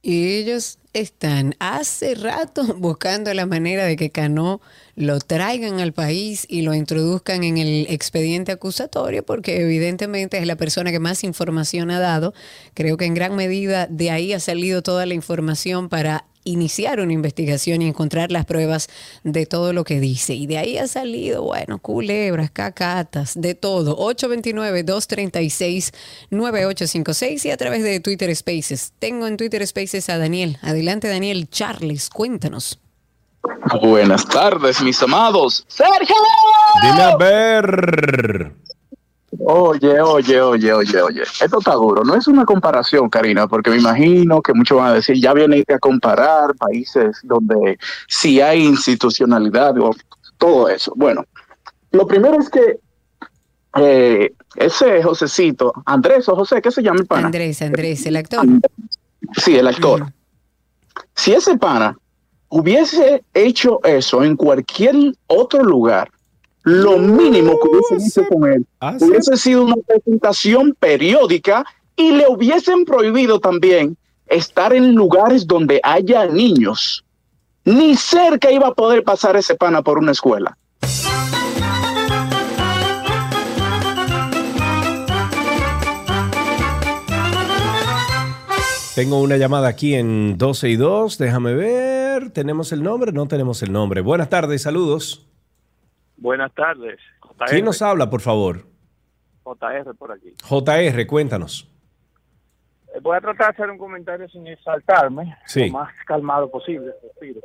Y ellos están hace rato (laughs) buscando la manera de que Cano lo traigan al país y lo introduzcan en el expediente acusatorio, porque evidentemente es la persona que más información ha dado. Creo que en gran medida de ahí ha salido toda la información para iniciar una investigación y encontrar las pruebas de todo lo que dice. Y de ahí ha salido, bueno, culebras, cacatas, de todo. 829-236-9856 y a través de Twitter Spaces. Tengo en Twitter Spaces a Daniel. Adelante, Daniel. Charles, cuéntanos. Buenas tardes, mis amados. Sergio. Dime a ver. Oye, oye, oye, oye, oye. Esto está duro. No es una comparación, Karina, porque me imagino que muchos van a decir, ya viene a comparar países donde sí hay institucionalidad o todo eso. Bueno, lo primero es que eh, ese Josecito, Andrés o José, ¿qué se llama el pana? Andrés, Andrés, el actor. Sí, el actor. Si ese pana hubiese hecho eso en cualquier otro lugar, lo mínimo que hubiese hecho con él hubiese sido una presentación periódica y le hubiesen prohibido también estar en lugares donde haya niños. Ni cerca iba a poder pasar ese pana por una escuela. Tengo una llamada aquí en 12 y 2. Déjame ver. ¿Tenemos el nombre? No tenemos el nombre. Buenas tardes, saludos. Buenas tardes. JR, ¿Quién nos habla, por favor? JR por aquí. JR, cuéntanos. Eh, Voy a tratar de hacer un comentario sin exaltarme, Sí. lo más calmado posible. respiro.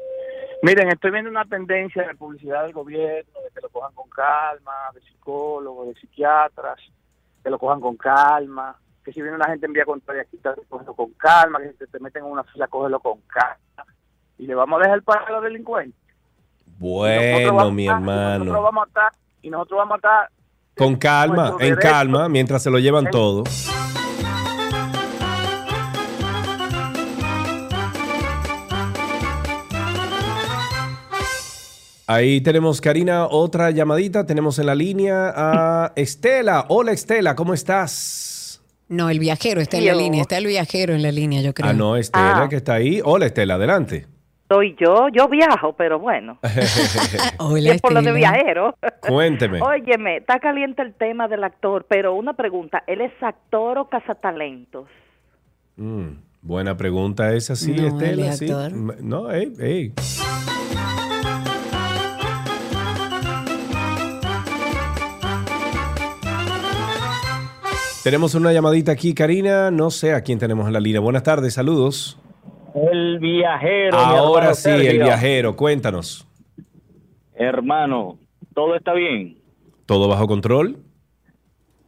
Miren, estoy viendo una tendencia de publicidad del gobierno, de que lo cojan con calma, de psicólogos, de psiquiatras, que lo cojan con calma, que si viene una gente en vía contraria, cógelo con calma, que si te, te meten en una fila, cógelo con calma. Y le vamos a dejar para los delincuentes. Bueno, vamos mi Nosotros hermano. vamos a estar, y nosotros vamos a estar Con calma, en derecho. calma, mientras se lo llevan todo. Ahí tenemos, Karina, otra llamadita. Tenemos en la línea a Estela. Hola, Estela, ¿cómo estás? No, el viajero está en la línea. Está el viajero en la línea, yo creo. Ah, no, Estela, Ah. que está ahí. Hola, Estela, adelante. Soy yo, yo viajo, pero bueno. (laughs) Hola, es por lo de viajero. Cuénteme. Óyeme, está caliente el tema del actor, pero una pregunta, ¿él es actor o cazatalentos? Mm, buena pregunta esa, sí, No, Estela. sí. No, ey, ey. Tenemos una llamadita aquí, Karina. No sé a quién tenemos en la línea. Buenas tardes, saludos. El viajero. Ahora sí, el viajero, cuéntanos. Hermano, ¿todo está bien? ¿Todo bajo control?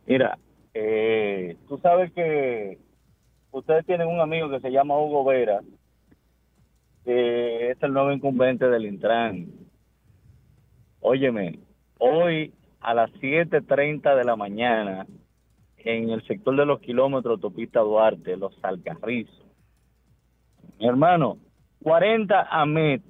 Mira, eh, tú sabes que ustedes tienen un amigo que se llama Hugo Vera, que es el nuevo incumbente del Intran. Óyeme, hoy a las 7.30 de la mañana, en el sector de los kilómetros autopista Duarte, Los Alcarrizos, mi hermano, 40 AMET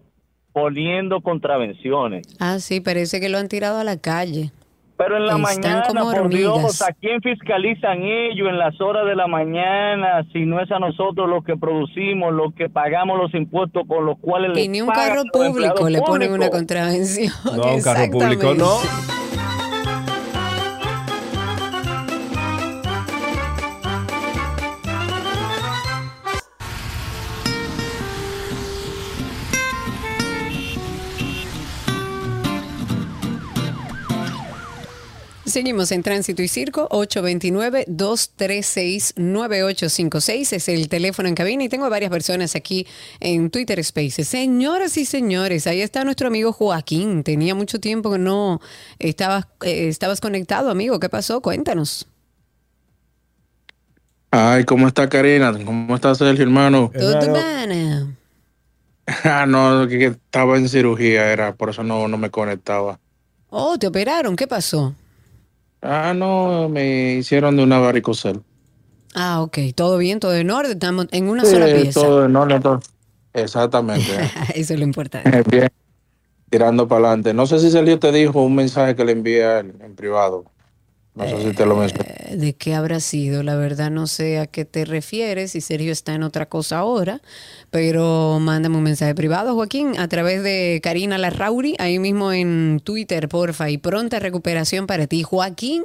poniendo contravenciones. Ah, sí, parece que lo han tirado a la calle. Pero en la Están mañana, como por Dios. ¿a quién fiscalizan ellos en las horas de la mañana? Si no es a nosotros los que producimos, los que pagamos los impuestos con los cuales Y le ni un carro público le ponen una contravención. No, un carro público no. Seguimos en Tránsito y Circo, 829-236-9856 es el teléfono en cabina y tengo varias personas aquí en Twitter Spaces. Señoras y señores, ahí está nuestro amigo Joaquín. Tenía mucho tiempo que no estabas, eh, estabas conectado, amigo. ¿Qué pasó? Cuéntanos. Ay, ¿cómo está Karina? ¿Cómo está Sergio, hermano? ¿Todo bien? (laughs) Ah, no, que estaba en cirugía, era, por eso no, no me conectaba. Oh, te operaron. ¿Qué pasó? Ah, no, me hicieron de una varicocel. Ah, ok. ¿Todo bien? ¿Todo en orden? Estamos en una Sí, sola pieza. todo en orden, todo. Exactamente. (laughs) Eso es lo importante. (laughs) Bien, tirando para adelante. No sé si Sergio te dijo un mensaje que le envié él en privado. Lo. Eh, ¿De qué habrá sido? La verdad no sé a qué te refieres, si Sergio está en otra cosa ahora, pero mándame un mensaje privado, Joaquín, a través de Karina Larrauri, ahí mismo en Twitter, porfa, y pronta recuperación para ti. Joaquín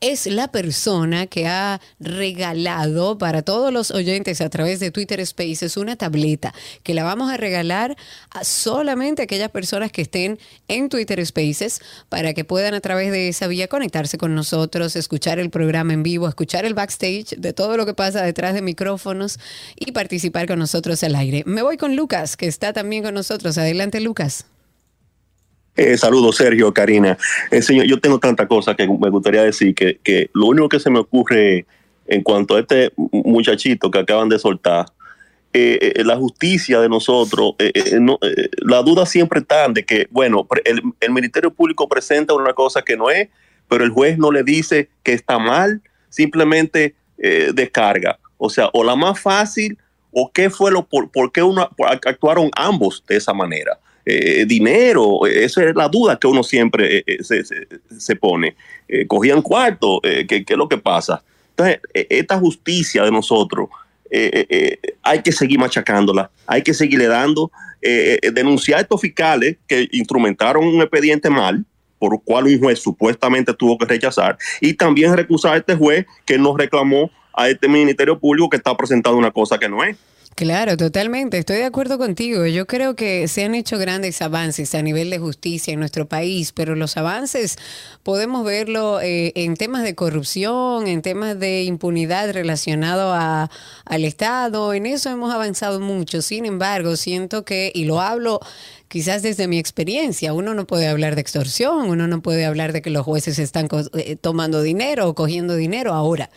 es la persona que ha regalado para todos los oyentes a través de Twitter Spaces una tableta que la vamos a regalar a solamente aquellas personas que estén en Twitter Spaces para que puedan a través de esa vía conectarse con nosotros, escuchar el programa en vivo, escuchar el backstage de todo lo que pasa detrás de micrófonos y participar con nosotros al aire. Me voy con Lucas, que está también con nosotros. Adelante, Lucas. Eh, saludos, Sergio, Karina. Eh, señor, yo tengo tanta cosa que me gustaría decir que, que lo único que se me ocurre en cuanto a este muchachito que acaban de soltar, eh, eh, la justicia de nosotros, eh, eh, no, la duda siempre está de que, bueno, el, el Ministerio Público presenta una cosa que no es, pero el juez no le dice que está mal, simplemente eh, descarga. O sea, o la más fácil, o qué fue lo, por, por qué uno, actuaron ambos de esa manera. Eh, dinero, eh, esa es la duda que uno siempre eh, se, se- se pone. Cogían cuarto, ¿qué, qué es lo que pasa? Entonces, eh, esta justicia de nosotros, hay que seguir machacándola, hay que seguirle dando, eh, denunciar a estos fiscales que instrumentaron un expediente mal, por cual un juez supuestamente tuvo que rechazar, y también recusar a este juez que nos reclamó a este Ministerio Público que está presentando una cosa que no es. Claro, totalmente. Estoy de acuerdo contigo. Yo creo que se han hecho grandes avances a nivel de justicia en nuestro país, pero los avances podemos verlo eh, en temas de corrupción, en temas de impunidad relacionado a, al Estado. En eso hemos avanzado mucho. Sin embargo, siento que, y lo hablo quizás desde mi experiencia, uno no puede hablar de extorsión, uno no puede hablar de que los jueces están eh, tomando dinero o cogiendo dinero. Ahora,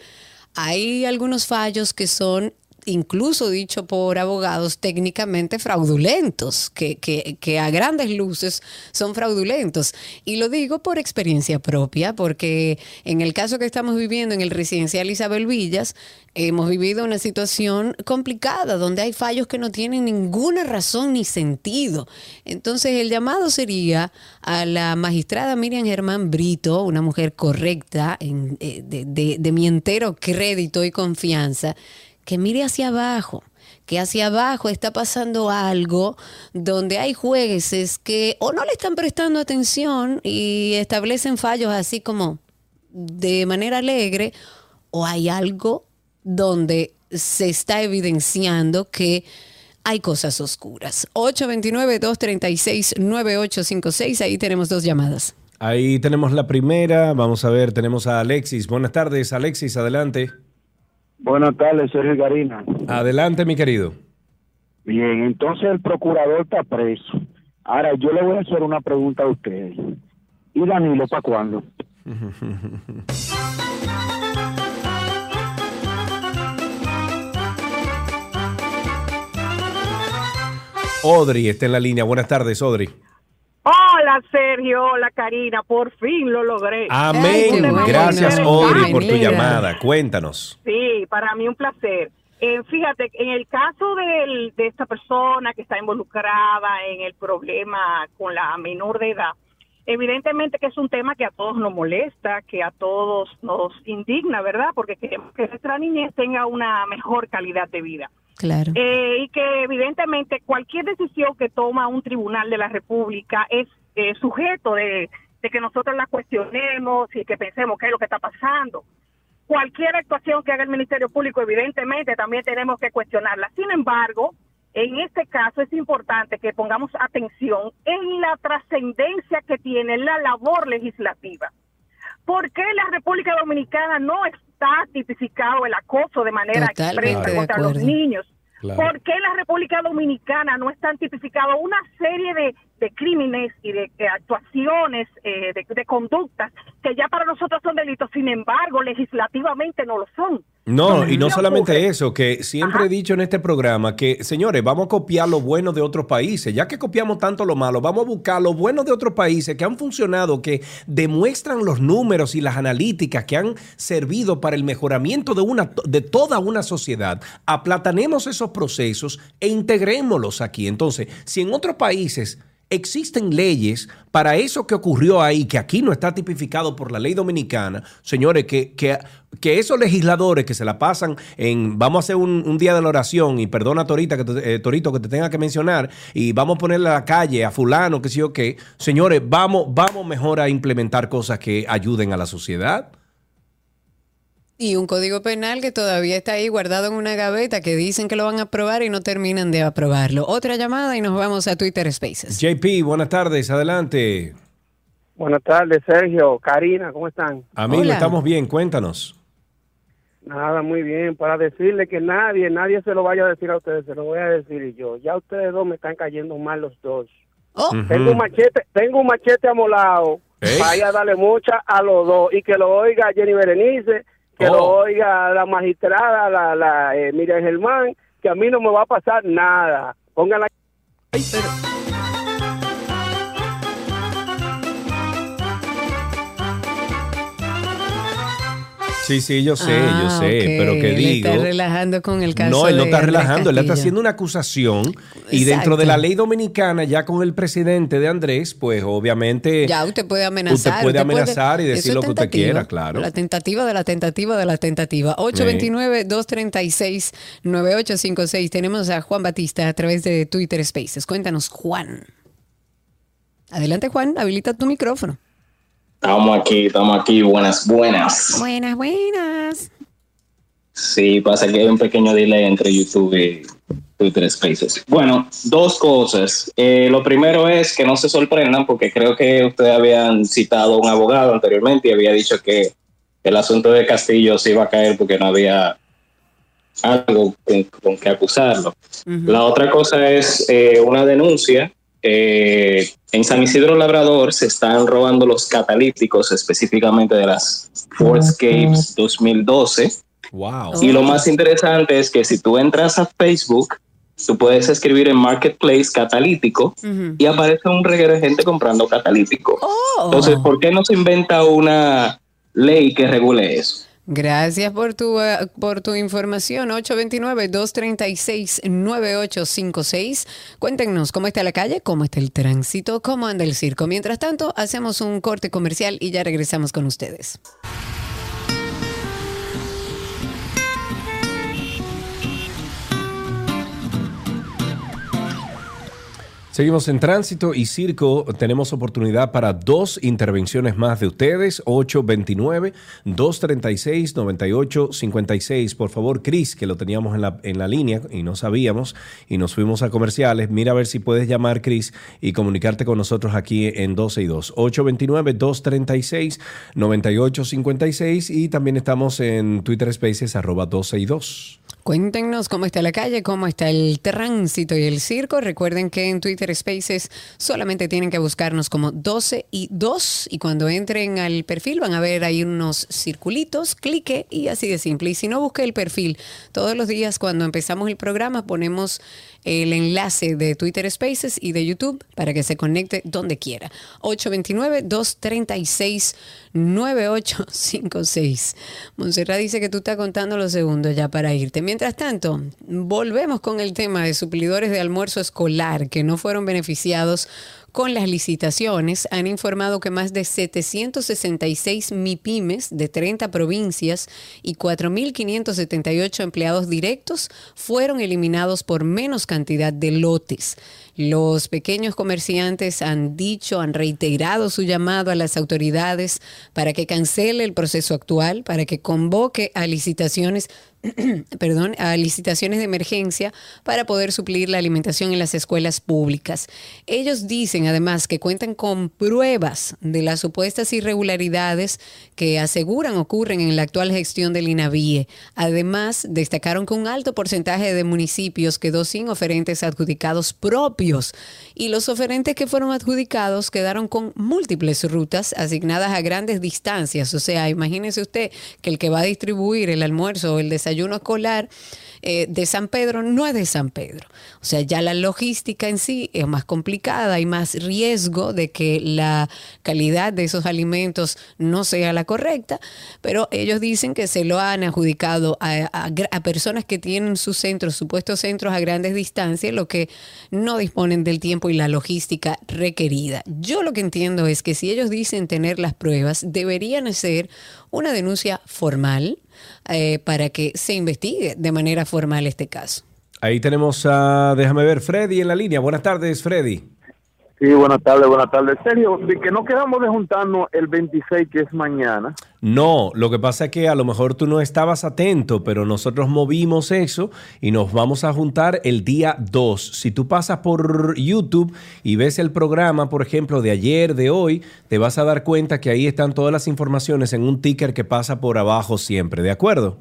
hay algunos fallos que son incluso dicho por abogados técnicamente fraudulentos, que, que, que a grandes luces son fraudulentos. Y lo digo por experiencia propia, porque en el caso que estamos viviendo en el residencial Isabel Villas, hemos vivido una situación complicada, donde hay fallos que no tienen ninguna razón ni sentido. Entonces el llamado sería a la magistrada Miriam Germán Brito, una mujer correcta, en- eh, de, mi entero crédito y confianza, que mire hacia abajo, que hacia abajo está pasando algo donde hay jueces que o no le están prestando atención y establecen fallos así como de manera alegre, o hay algo donde se está evidenciando que hay cosas oscuras. 829-236-9856, ahí tenemos dos llamadas. Ahí tenemos la primera. Vamos a ver, tenemos a Alexis. Buenas tardes, Alexis, adelante. Buenas tardes, Sergio Garina. Adelante, mi querido. Bien, entonces el procurador está preso. Ahora, yo le voy a hacer una pregunta a ustedes. ¿Y Danilo para cuándo? (laughs) Audrey está en la línea. Buenas tardes, Audrey. Hola Sergio, hola Karina, por fin lo logré. Amén. Gracias, Audrey, por tu llamada. Cuéntanos. Sí, para mí un placer. Eh, fíjate, en el caso del- de esta persona que está involucrada en el problema con la menor de edad, evidentemente que es un tema que a todos nos molesta, que a todos nos indigna, ¿verdad? Porque queremos que nuestra niñez tenga una mejor calidad de vida. Claro. Eh, y que evidentemente cualquier decisión que toma un tribunal de la República es eh, sujeto de, de que nosotros la cuestionemos y que pensemos qué es lo que está pasando. Cualquier actuación que haga el Ministerio Público, evidentemente, también tenemos que cuestionarla. Sin embargo, en este caso es importante que pongamos atención en la trascendencia que tiene la labor legislativa. ¿Por qué en la República Dominicana no está tipificado el acoso de manera Totalmente expresa contra los niños? Claro. ¿Por qué en la República Dominicana no están tipificados una serie de, de crímenes y de, de actuaciones, eh, de, de conductas que ya para nosotros son delitos, sin embargo, legislativamente no lo son? No, y no ¿qué solamente ocurre? eso, que siempre he dicho en este programa que, señores, vamos a copiar lo bueno de otros países. Ya que copiamos tanto lo malo, vamos a buscar lo bueno de otros países que han funcionado, que demuestran los números y las analíticas que han servido para el mejoramiento de, una, de toda una sociedad. Aplatanemos esos procesos e integrémoslos aquí. Entonces, si en otros países existen leyes para eso que ocurrió ahí, que aquí no está tipificado por la ley dominicana, señores, que, que, esos legisladores que se la pasan en, vamos a hacer un, día de la oración, y perdona Torita, que eh, Torito que te tenga que mencionar, y vamos a ponerle a la calle a fulano, que sí o qué, señores, vamos, vamos mejor a implementar cosas que ayuden a la sociedad. Y un código penal que todavía está ahí guardado en una gaveta que dicen que lo van a aprobar y no terminan de aprobarlo. Otra llamada y nos vamos a Twitter Spaces. JP, buenas tardes, adelante. Buenas tardes, Sergio, Karina, ¿cómo están? Amigo, estamos bien, cuéntanos. Nada, muy bien. Para decirle que nadie, nadie se lo vaya a decir a ustedes, se lo voy a decir yo. Ya ustedes dos me están cayendo mal los dos. Ujú. Tengo un machete, tengo un machete amolado. ¿Eh? Vaya a darle mucha a los dos y que lo oiga Jenny Berenice, que Oh. lo oiga la magistrada, la, la eh, Miriam Germán, que a mí no me va a pasar nada. Pónganla. Sí, sí, yo sé, yo Ah, sé, pero que Él digo... Está relajando con el caso. No, él no está relajando, él está haciendo una acusación y dentro de la ley dominicana, ya con el presidente de Andrés, pues obviamente Ya usted puede amenazar. usted puede amenazar y decir lo que usted quiera, claro. La tentativa de la tentativa de la tentativa. 829-236-9856. Tenemos a Juan Batista a través de Twitter Spaces. Cuéntanos, Juan. Adelante, Juan. Habilita tu micrófono. Estamos aquí, estamos aquí, buenas, buenas. Buenas, buenas. Sí, pasa que hay un pequeño delay entre YouTube y Twitter Spaces. Bueno, dos cosas. Eh, lo primero es que no se sorprendan porque creo que ustedes habían citado a un abogado anteriormente y había dicho que el asunto de Castillo se iba a caer porque no había algo con, con que acusarlo. La otra cosa es eh, una denuncia. Eh, en San Isidro Labrador se están robando los catalíticos, específicamente de las Fordscapes 2012. Wow. Y lo más interesante es que si tú entras a Facebook, tú puedes escribir en Marketplace catalítico y aparece un reguero de gente comprando catalítico. Entonces, ¿por qué no se inventa una ley que regule eso? Gracias por tu, eh, por tu información. 829-236-9856. Cuéntenos cómo está la calle, cómo está el tránsito, cómo anda el circo. Mientras tanto, hacemos un corte comercial y ya regresamos con ustedes. Seguimos en tránsito y circo. Tenemos oportunidad para dos intervenciones más de ustedes. 829-236-9856. Por favor, Cris, que lo teníamos en la, en la línea y no sabíamos y nos fuimos a comerciales. Mira a ver si puedes llamar, Cris, y comunicarte con nosotros aquí en 12 y 2. 829-236-9856 y también estamos en Twitter Spaces arroba 12 y 2. Cuéntenos cómo está la calle, cómo está el tránsito y el circo. Recuerden que en Twitter Spaces solamente tienen que buscarnos como 12 y 2 y cuando entren al perfil van a ver ahí unos circulitos, clique y así de simple. Y si no, busque el perfil. Todos los días cuando empezamos el programa ponemos el enlace de Twitter Spaces y de YouTube para que se conecte donde quiera. 829-236-9856. Monserrat dice que tú estás contando los segundos ya para irte. Mientras tanto, volvemos con el tema de suplidores de almuerzo escolar que no fueron beneficiados con las licitaciones han informado que más de 766 MIPIMES de 30 provincias y 4.578 empleados directos fueron eliminados por menos cantidad de lotes. Los pequeños comerciantes han dicho, han reiterado su llamado a las autoridades para que cancele el proceso actual, para que convoque a licitaciones (clears throat) perdón, a licitaciones de emergencia para poder suplir la alimentación en las escuelas públicas. Ellos dicen además que cuentan con pruebas de las supuestas irregularidades que aseguran ocurren en la actual gestión del INAVIE. Además, destacaron que un alto porcentaje de municipios quedó sin oferentes adjudicados propios y los oferentes que fueron adjudicados quedaron con múltiples rutas asignadas a grandes distancias. O sea, imagínese usted que el que va a distribuir el almuerzo o el desayuno desayuno escolar eh, de San Pedro no es de San Pedro. O sea, ya la logística en sí es más complicada, hay más riesgo de que la calidad de esos alimentos no sea la correcta, pero ellos dicen que se lo han adjudicado a, a- a personas que tienen sus centros, supuestos centros a grandes distancias, lo que no disponen del tiempo y la logística requerida. Yo lo que entiendo es que si ellos dicen tener las pruebas, deberían hacer una denuncia formal eh, para que se investigue de manera formal este caso. Ahí tenemos a, déjame ver, Freddy en la línea. Buenas tardes, Freddy. Sí, buenas tardes, buenas tardes. Sergio, de que no quedamos de juntarnos el 26, que es mañana. No, lo que pasa es que a lo mejor tú no estabas atento, pero nosotros movimos eso y nos vamos a juntar el día 2. Si tú pasas por YouTube y ves el programa, por ejemplo, de ayer, de hoy, te vas a dar cuenta que ahí están todas las informaciones en un ticker que pasa por abajo siempre, ¿de acuerdo?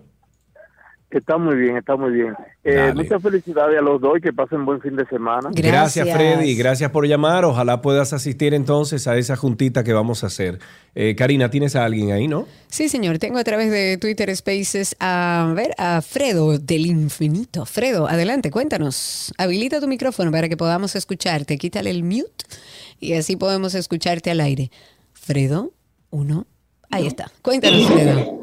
Está muy bien, está muy bien. Eh, muchas felicidades a los dos y que pasen buen fin de semana. Gracias, Freddy. Gracias por llamar. Ojalá puedas asistir entonces a esa juntita que vamos a hacer. Eh, Karina, ¿tienes a alguien ahí, no? Sí, señor. Tengo a través de Twitter Spaces a ver a Fredo del Infinito. Fredo, adelante, cuéntanos. Habilita tu micrófono para que podamos escucharte. Quítale el mute y así podemos escucharte al aire. Fredo, uno. Ahí está. Cuéntanos, Fredo.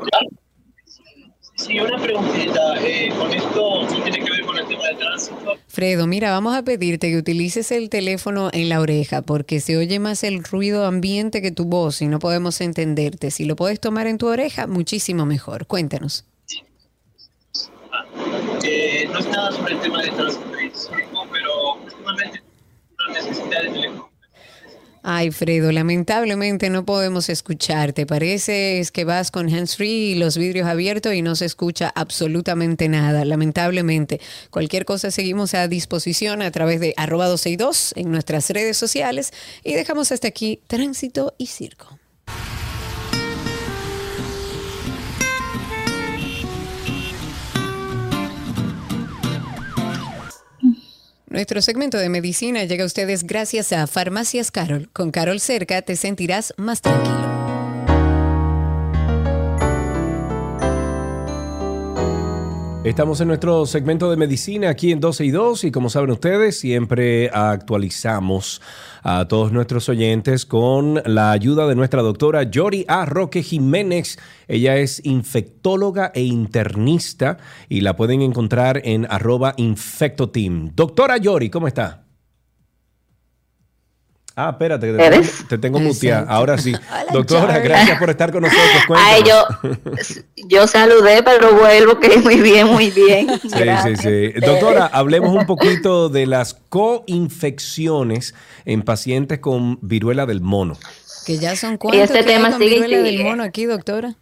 Sí, una preguntita. eh, con esto no tiene que ver con el tema del tránsito. Fredo, mira, vamos a pedirte que utilices el teléfono en la oreja porque se oye más el ruido ambiente que tu voz y no podemos entenderte. Si lo puedes tomar en tu oreja, muchísimo mejor. Cuéntanos. Eh, no es nada sobre el tema del tránsito, pero últimamente una necesidad de teléfono. Ay, Fredo, lamentablemente no podemos escucharte. Parece que vas con hands-free y los vidrios abiertos y no se escucha absolutamente nada, lamentablemente. Cualquier cosa seguimos a disposición a través de arroba 262 en nuestras redes sociales y dejamos hasta aquí tránsito y circo. Nuestro segmento de medicina llega a ustedes gracias a Farmacias Carol. Con Carol cerca te sentirás más tranquilo. Estamos en nuestro segmento de medicina aquí en 12 y 2 y como saben ustedes, siempre actualizamos a todos nuestros oyentes con la ayuda de nuestra doctora Yori A. Roque Jiménez. Ella es infectóloga e internista y la pueden encontrar en arroba infectoteam. Doctora Yori, ¿cómo está? Ah, espérate, que te tengo, ¿Eres? te tengo muteada. Ahora sí. (laughs) Hola, Doctora, gracias por estar con nosotros. Ay, yo, yo saludé, pero vuelvo que muy bien, muy bien. (laughs) Sí, Gracias. sí, sí. Doctora, hablemos un poquito de las coinfecciones en pacientes con viruela del mono. Que ya son cuántos este que hay tema con sigue y viruela del mono aquí, doctora.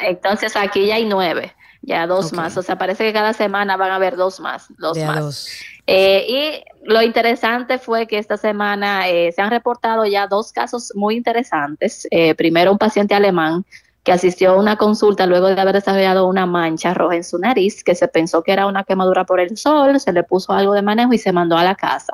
Entonces aquí ya hay nueve, ya dos más. O sea, parece que cada semana van a haber dos más, dos De más. dos. Eh, y lo interesante fue que esta semana eh, se han reportado ya dos casos muy interesantes. Eh, primero, un paciente alemán que asistió a una consulta luego de haber desarrollado una mancha roja en su nariz, que se pensó que era una quemadura por el sol, se le puso algo de manejo y se mandó a la casa.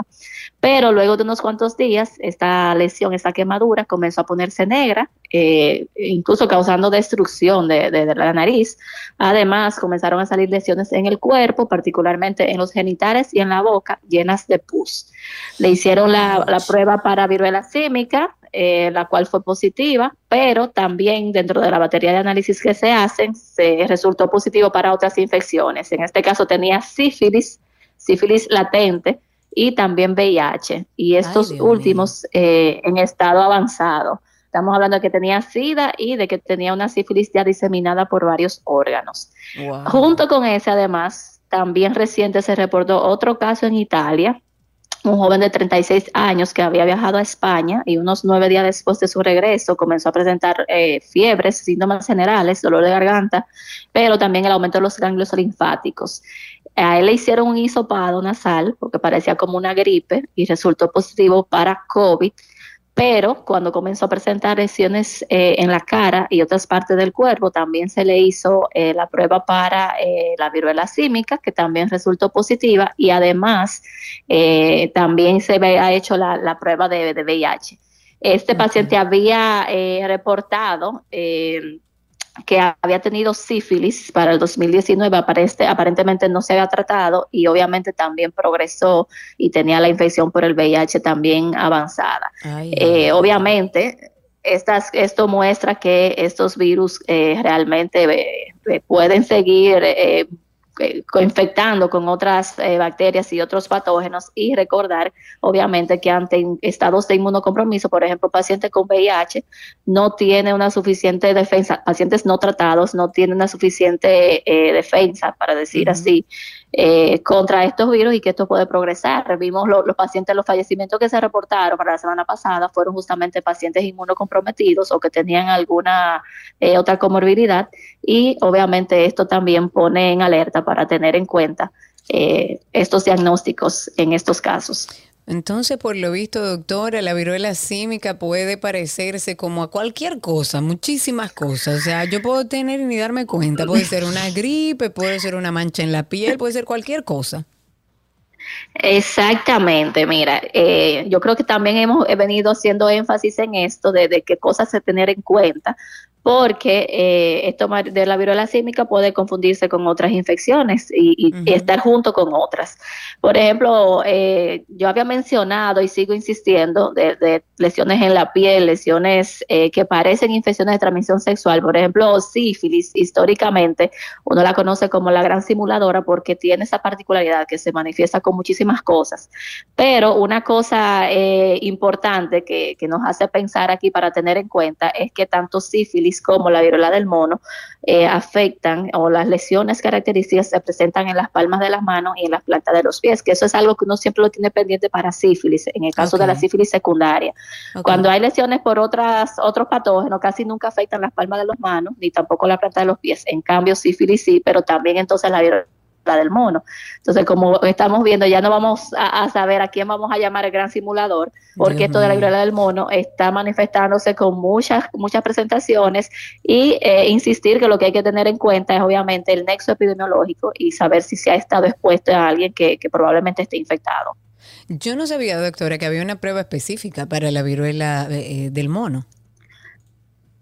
Pero luego de unos cuantos días, esta lesión, esta quemadura comenzó a ponerse negra, eh, incluso causando destrucción de, de- de la nariz. Además, comenzaron a salir lesiones en el cuerpo, particularmente en los genitales y en la boca, llenas de pus. Le hicieron la, la prueba para viruela símica, eh, la cual fue positiva, pero también dentro de la batería de análisis que se hacen, se resultó positivo para otras infecciones. En este caso tenía sífilis, sífilis latente y también VIH. Y estos últimos eh, en estado avanzado. Estamos hablando de que tenía SIDA y de que tenía una sífilis ya diseminada por varios órganos. Junto con ese, además, también reciente se reportó otro caso en Italia, un joven de 36 años que había viajado a España y unos nueve días después de su regreso comenzó a presentar eh, fiebres, síntomas generales, dolor de garganta, pero también el aumento de los ganglios linfáticos. A él le hicieron un hisopado nasal porque parecía como una gripe y resultó positivo para COVID pero cuando comenzó a presentar lesiones eh, en la cara y otras partes del cuerpo, también se le hizo eh, la prueba para eh, la viruela símica, que también resultó positiva, y además eh, también se ve- ha hecho la, la prueba de, de VIH. Este paciente había eh, reportado eh, que había tenido sífilis para el 2019, aparente- aparentemente no se había tratado y obviamente también progresó y tenía la infección por el VIH también avanzada. Eh, obviamente, estas, esto muestra que estos virus eh, realmente eh, eh, pueden seguir coinfectando con otras eh, bacterias y otros patógenos y recordar, obviamente, que ante estados de inmunocompromiso, por ejemplo, pacientes con VIH no tienen una suficiente defensa, pacientes no tratados no tienen una suficiente eh, defensa, para decir así, eh, contra estos virus y que esto puede progresar. Vimos lo- los pacientes, los fallecimientos que se reportaron para la semana pasada fueron justamente pacientes inmunocomprometidos o que tenían alguna eh, otra comorbilidad y obviamente esto también pone en alerta para tener en cuenta eh, estos diagnósticos en estos casos. Entonces, por lo visto, doctora, la viruela símica puede parecerse como a cualquier cosa, muchísimas cosas. O sea, yo puedo tener ni darme cuenta. Puede ser una gripe, puede ser una mancha en la piel, puede ser cualquier cosa. Exactamente, mira, eh, yo creo que también hemos he venido haciendo énfasis en esto de, de qué cosas se tener en cuenta, porque eh, esto de la viruela símica puede confundirse con otras infecciones y, y- y estar junto con otras. Por ejemplo, eh, yo había mencionado y sigo insistiendo de, de lesiones en la piel, lesiones eh, que parecen infecciones de transmisión sexual. Por ejemplo, sífilis, históricamente, uno la conoce como la gran simuladora porque tiene esa particularidad que se manifiesta con muchísimas cosas. Pero una cosa eh, importante que, que nos hace pensar aquí para tener en cuenta es que tanto sífilis como la viruela del mono eh, afectan o las lesiones características se presentan en las palmas de las manos y en las plantas de los pies, que eso es algo que uno siempre lo tiene pendiente para sífilis, en el caso de la sífilis secundaria. Cuando hay lesiones por otras otros patógenos, casi nunca afectan las palmas de las manos ni tampoco la planta de los pies. En cambio, sífilis sí, pero también entonces la viruela del mono. Entonces, como estamos viendo, ya no vamos a, a saber a quién vamos a llamar el gran simulador, porque Dios esto de la viruela del mono está manifestándose con muchas muchas presentaciones y eh, insistir que lo que hay que tener en cuenta es obviamente el nexo epidemiológico y saber si se ha estado expuesto a alguien que, que probablemente esté infectado. Yo no sabía, doctora, que había una prueba específica para la viruela eh, del mono.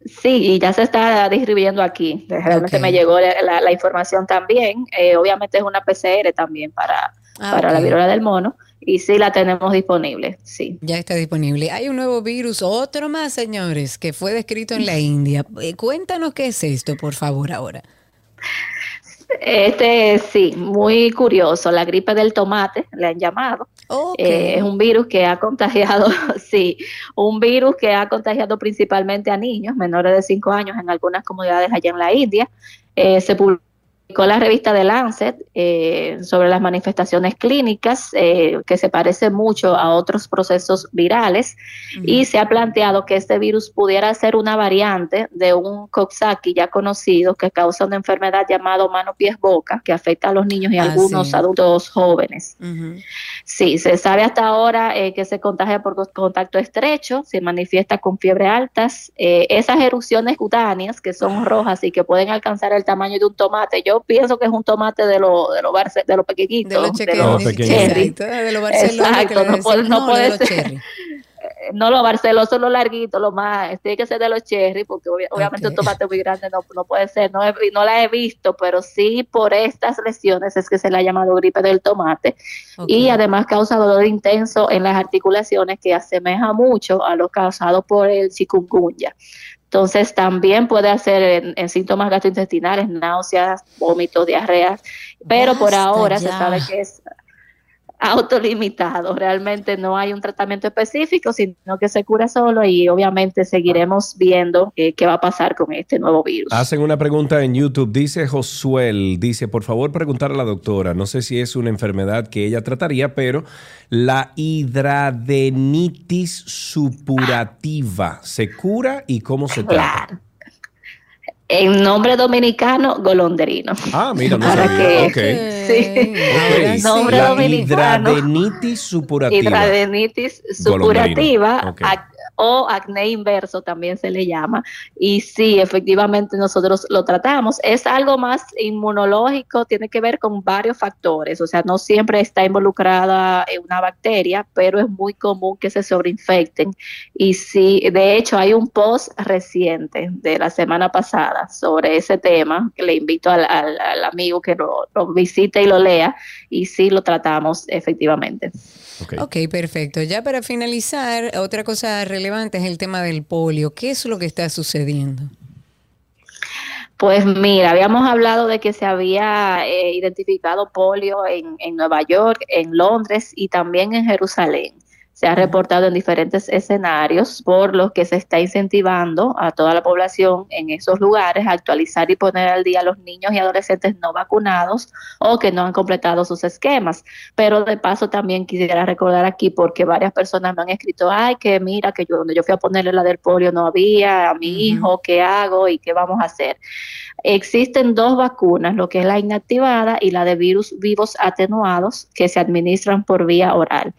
Sí, y ya se está distribuyendo aquí. Realmente me llegó la, información también. Eh, obviamente es una PCR también para, Ah, para la viruela del mono y sí la tenemos disponible, sí. Ya está disponible. Hay un nuevo virus, otro más, señores, que fue descrito en la (laughs) India. Eh, cuéntanos qué es esto, por favor, ahora. Este sí, muy curioso, la gripe del tomate, le han llamado. Eh, es un virus que ha contagiado, (laughs) sí, un virus que ha contagiado principalmente a niños menores de 5 años en algunas comunidades allá en la India. Eh, se publicó la revista de Lancet eh, sobre las manifestaciones clínicas, eh, que se parece mucho a otros procesos virales, y se ha planteado que este virus pudiera ser una variante de un Coxsackie ya conocido que causa una enfermedad llamada mano-pies-boca, que afecta a los niños y a Ah, algunos sí. adultos jóvenes. Sí, se sabe hasta ahora eh, que se contagia por co- contacto estrecho, se manifiesta con fiebre altas. Eh, esas erupciones cutáneas que son rojas y que pueden alcanzar el tamaño de un tomate, yo pienso que es un tomate de los de los barce- de los pequeñitos, De los de los pequeñitos. cherry. Exacto, de los Barcelona que Exacto, no puede, decimos, no no, puede de los ser. No, los barcelos son los larguitos, los más, tiene que ser de los cherry, porque obvia- obviamente un tomate muy grande no, no puede ser, no, he- no la he visto, pero sí por estas lesiones es que se le ha llamado gripe del tomate, y además causa dolor intenso en las articulaciones que asemeja mucho a lo causado por el chikungunya. Entonces también puede hacer en, en síntomas gastrointestinales, náuseas, vómitos, diarreas, pero por ahora se sabe que es autolimitado. Realmente no hay un tratamiento específico, sino que se cura solo y obviamente seguiremos viendo eh, qué va a pasar con este nuevo virus. Hacen una pregunta en YouTube. Dice Josuel, dice, por favor preguntar a la doctora, no sé si es una enfermedad que ella trataría, pero la hidradenitis supurativa, ¿se cura y cómo se trata? En nombre dominicano, golondrino. Ah, mira, no Para sabía. que- Ok. Sí. Nombre La dominicano. hidradenitis supurativa. Hidradenitis Golondrino. supurativa Ok. ac- o acné inverso también se le llama. Y sí, efectivamente nosotros lo tratamos. Es algo más inmunológico, tiene que ver con varios factores. O sea, no siempre está involucrada una bacteria, pero es muy común que se sobreinfecten. Y sí, de hecho, hay un post reciente de la semana pasada sobre ese tema, que le invito al, al- al amigo que lo, lo visite y lo lea. Y sí lo tratamos efectivamente. Ok, perfecto. Ya para finalizar, otra cosa relevante es el tema del polio. ¿Qué es lo que está sucediendo? Pues mira, habíamos hablado de que se había eh, identificado polio en, en Nueva York, en Londres y también en Jerusalén. Se ha reportado en diferentes escenarios, por lo que se está incentivando a toda la población en esos lugares a actualizar y poner al día a los niños y adolescentes no vacunados o que no han completado sus esquemas. Pero de paso también quisiera recordar aquí, porque varias personas me han escrito, ay, que mira, que yo donde yo fui a ponerle la del polio no había, a mi hijo, ¿qué hago y qué vamos a hacer? Existen dos vacunas, lo que es la inactivada y la de virus vivos atenuados, que se administran por vía oral.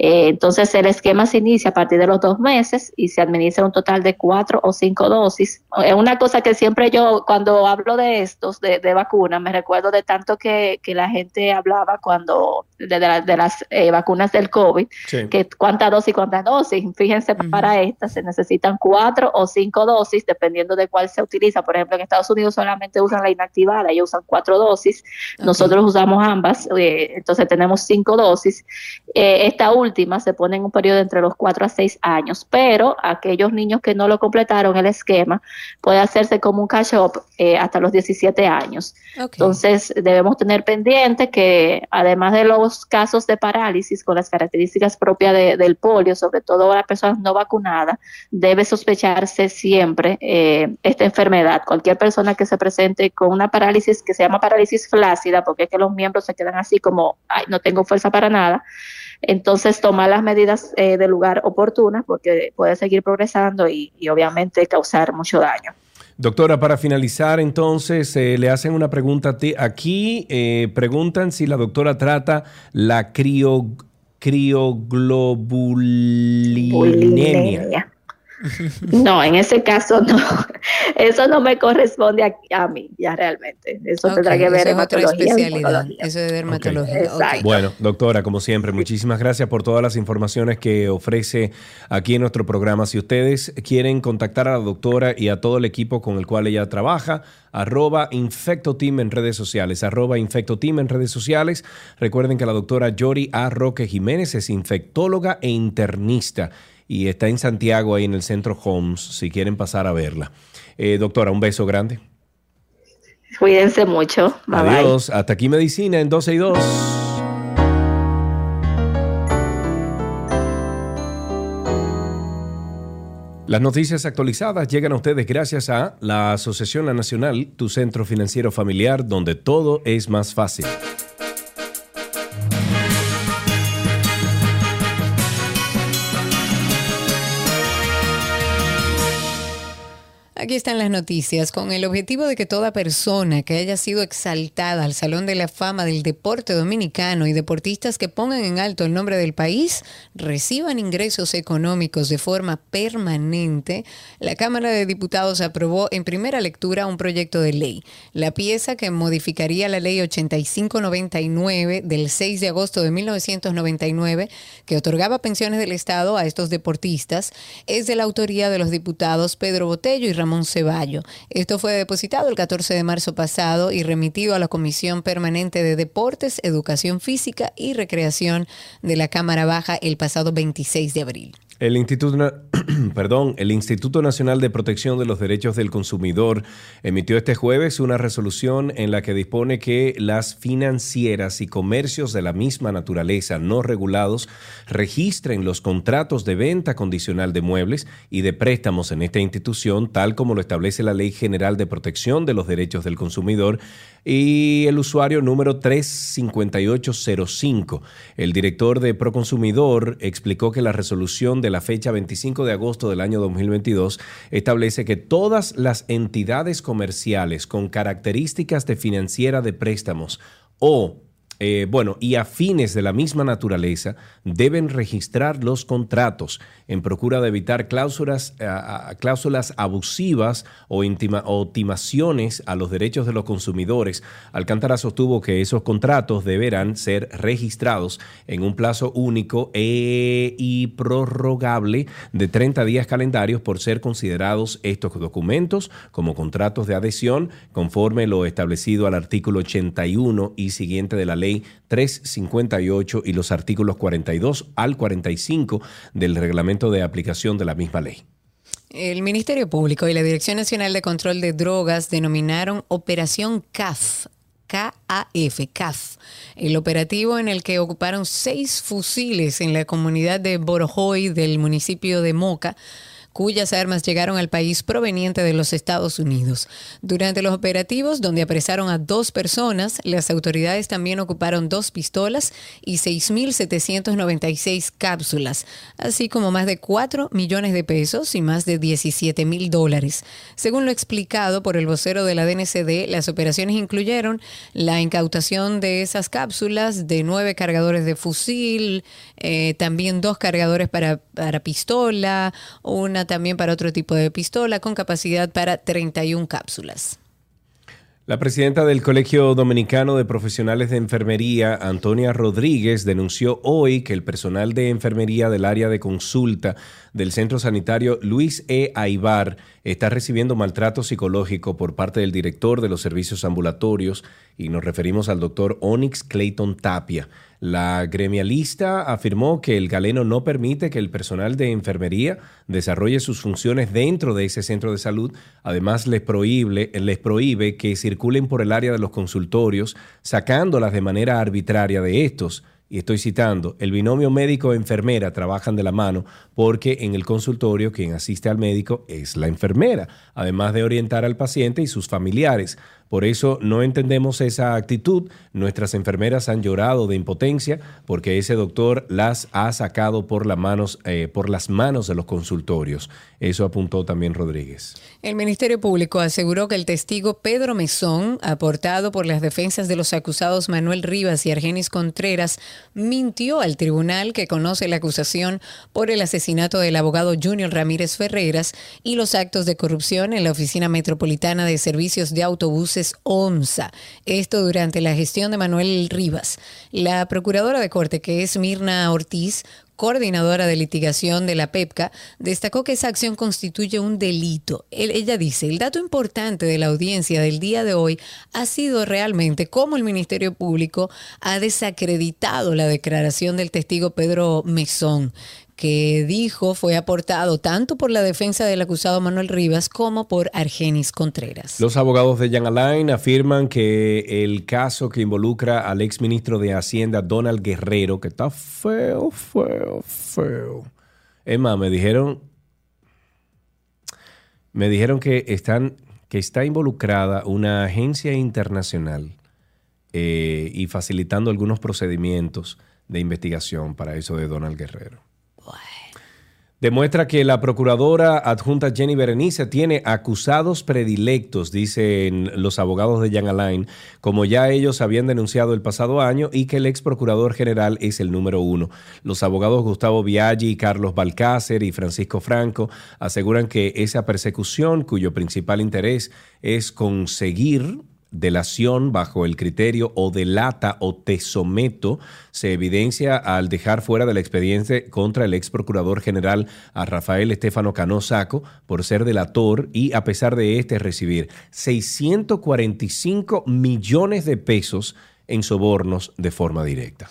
Eh, entonces el esquema se inicia a partir de los dos meses y se administra un total de cuatro o cinco dosis. Es una cosa que siempre yo cuando hablo de estos, de, de vacunas, me recuerdo de tanto que, que la gente hablaba cuando de, de la- de las eh, vacunas del COVID, Sí. que cuántas dosis, cuántas dosis. Fíjense, para estas se necesitan cuatro o cinco dosis, dependiendo de cuál se utiliza. Por ejemplo, en Estados Unidos solamente usan la inactivada, ellos usan cuatro dosis. Nosotros usamos ambas, eh, entonces tenemos cinco dosis. Esta última se pone en un periodo entre los cuatro a seis años, pero aquellos niños que no lo completaron el esquema puede hacerse como un catch-up eh, hasta los 17 años. Entonces, debemos tener pendiente que además de los casos de parálisis con las características propias de- del polio, sobre todo las personas no vacunadas, debe sospecharse siempre eh, esta enfermedad. Cualquier persona que se presente con una parálisis que se llama parálisis flácida, porque es que los miembros se quedan así como, ay, no tengo fuerza para nada. Entonces, tomar las medidas eh, de lugar oportunas porque puede seguir progresando y, y obviamente causar mucho daño. Doctora, para finalizar, entonces, eh, le hacen una pregunta a ti. Aquí eh, preguntan si la doctora trata la crio, crioglobulinemia. No, (laughs) en ese caso no. (laughs) Eso no me corresponde a, a mí, ya realmente. Eso tendrá que ver eso es otra especialidad. Eso es dermatología. Exacto. Bueno, doctora, como siempre, muchísimas gracias por todas las informaciones que ofrece aquí en nuestro programa. Si ustedes quieren contactar a la doctora y a todo el equipo con el cual ella trabaja, arroba infectoteam en redes sociales, arroba infectoteam en redes sociales. Recuerden que la doctora Yori A. Roque Jiménez es infectóloga e internista y está en Santiago, ahí en el centro Homes, si quieren pasar a verla. Eh, doctora, un beso grande. Cuídense mucho. Bye Adiós. Hasta aquí Medicina en 12 y 2. Las noticias actualizadas llegan a ustedes gracias a la Asociación Nacional, tu centro financiero familiar, donde todo es más fácil. Aquí están las noticias. Con el objetivo de que toda persona que haya sido exaltada al Salón de la Fama del Deporte Dominicano y deportistas que pongan en alto el nombre del país reciban ingresos económicos de forma permanente, la Cámara de Diputados aprobó en primera lectura un proyecto de ley. La pieza que modificaría la Ley 8599 del 6 de agosto de 1999, que otorgaba pensiones del Estado a estos deportistas, es de la autoría de los diputados Pedro Botello y Ramón Ceballo. Esto fue depositado el 14 de marzo pasado y remitido a la Comisión Permanente de Deportes, Educación Física y Recreación de la Cámara Baja el pasado 26 de abril. El Instituto, (clears throat) perdón, el Instituto Nacional de Protección de los Derechos del Consumidor emitió este jueves una resolución en la que dispone que las financieras y comercios de la misma naturaleza no regulados registren los contratos de venta condicional de muebles y de préstamos en esta institución, tal como lo establece la Ley General de Protección de los Derechos del Consumidor y el usuario número 35805. El director de Proconsumidor explicó que la resolución de la fecha 25 de agosto del año 2022 establece que todas las entidades comerciales con características de financiera de préstamos o eh, bueno, y afines de la misma naturaleza deben registrar los contratos en procura de evitar cláusulas, a- a- cláusulas abusivas o, intima- o timaciones a los derechos de los consumidores. Alcántara sostuvo que esos contratos deberán ser registrados en un plazo único e- y prorrogable de 30 días calendarios por ser considerados estos documentos como contratos de adhesión conforme lo establecido al artículo 81 y siguiente de la ley 358 y los artículos 42 al 45 del reglamento de aplicación de la misma ley. El Ministerio Público y la Dirección Nacional de Control de Drogas denominaron Operación CAF. KAF, CAF, el operativo en el que ocuparon seis fusiles en la comunidad de Borojoy del municipio de Moca, cuyas armas llegaron al país proveniente de los Estados Unidos. Durante los operativos, donde apresaron a dos personas, las autoridades también ocuparon dos pistolas y 6.796 cápsulas, así como más de 4 millones de pesos y más de 17 mil dólares. Según lo explicado por el vocero de la DNCD, las operaciones incluyeron la incautación de esas cápsulas de nueve cargadores de fusil, eh, también dos cargadores para, para pistola, una también para otro tipo de pistola con capacidad para 31 cápsulas. La presidenta del Colegio Dominicano de Profesionales de Enfermería, Antonia Rodríguez, denunció hoy que el personal de enfermería del área de consulta del centro sanitario Luis E. Aibar está recibiendo maltrato psicológico por parte del director de los servicios ambulatorios y nos referimos al doctor Onyx Clayton Tapia. La gremialista afirmó que el galeno no permite que el personal de enfermería desarrolle sus funciones dentro de ese centro de salud. Además, les prohíbe, les prohíbe que circulen por el área de los consultorios, sacándolas de manera arbitraria de estos. Y estoy citando, el binomio médico-enfermera trabajan de la mano porque en el consultorio quien asiste al médico es la enfermera, además de orientar al paciente y sus familiares. Por eso no entendemos esa actitud. Nuestras enfermeras han llorado de impotencia porque ese doctor las ha sacado por, las manos, eh, por las manos de los consultorios. Eso apuntó también Rodríguez. El Ministerio Público aseguró que el testigo Pedro Mesón, aportado por las defensas de los acusados Manuel Rivas y Argenis Contreras, mintió al tribunal que conoce la acusación por el asesinato del abogado Junior Ramírez Ferreras y los actos de corrupción en la Oficina Metropolitana de Servicios de Autobuses OMSA. Esto durante la gestión de Manuel Rivas. La procuradora de corte, que es Mirna Ortiz, coordinadora de litigación de la PEPCA, destacó que esa acción constituye un delito. Ella dice, el dato importante de la audiencia del día de hoy ha sido realmente cómo el Ministerio Público ha desacreditado la declaración del testigo Pedro Mesón que dijo fue aportado tanto por la defensa del acusado Manuel Rivas como por Argenis Contreras. Los abogados de Jan Alain afirman que el caso que involucra al exministro de Hacienda Donald Guerrero, que está feo, feo, feo. Es más, me dijeron, Me dijeron que están, que está involucrada una agencia internacional eh, y facilitando algunos procedimientos de investigación para eso de Donald Guerrero. Demuestra que la procuradora adjunta Jenny Berenice tiene acusados predilectos, dicen los abogados de Jan Alain, como ya ellos habían denunciado el pasado año y que el ex procurador general es el número uno. Los abogados Gustavo Biaggi, Carlos Balcácer y Francisco Franco aseguran que esa persecución, cuyo principal interés es conseguir delación bajo el criterio o delata o te someto se evidencia al dejar fuera del expediente contra el ex procurador general a Rafael Estefano Cano Saco por ser delator y a pesar de este recibir 645 millones de pesos en sobornos de forma directa.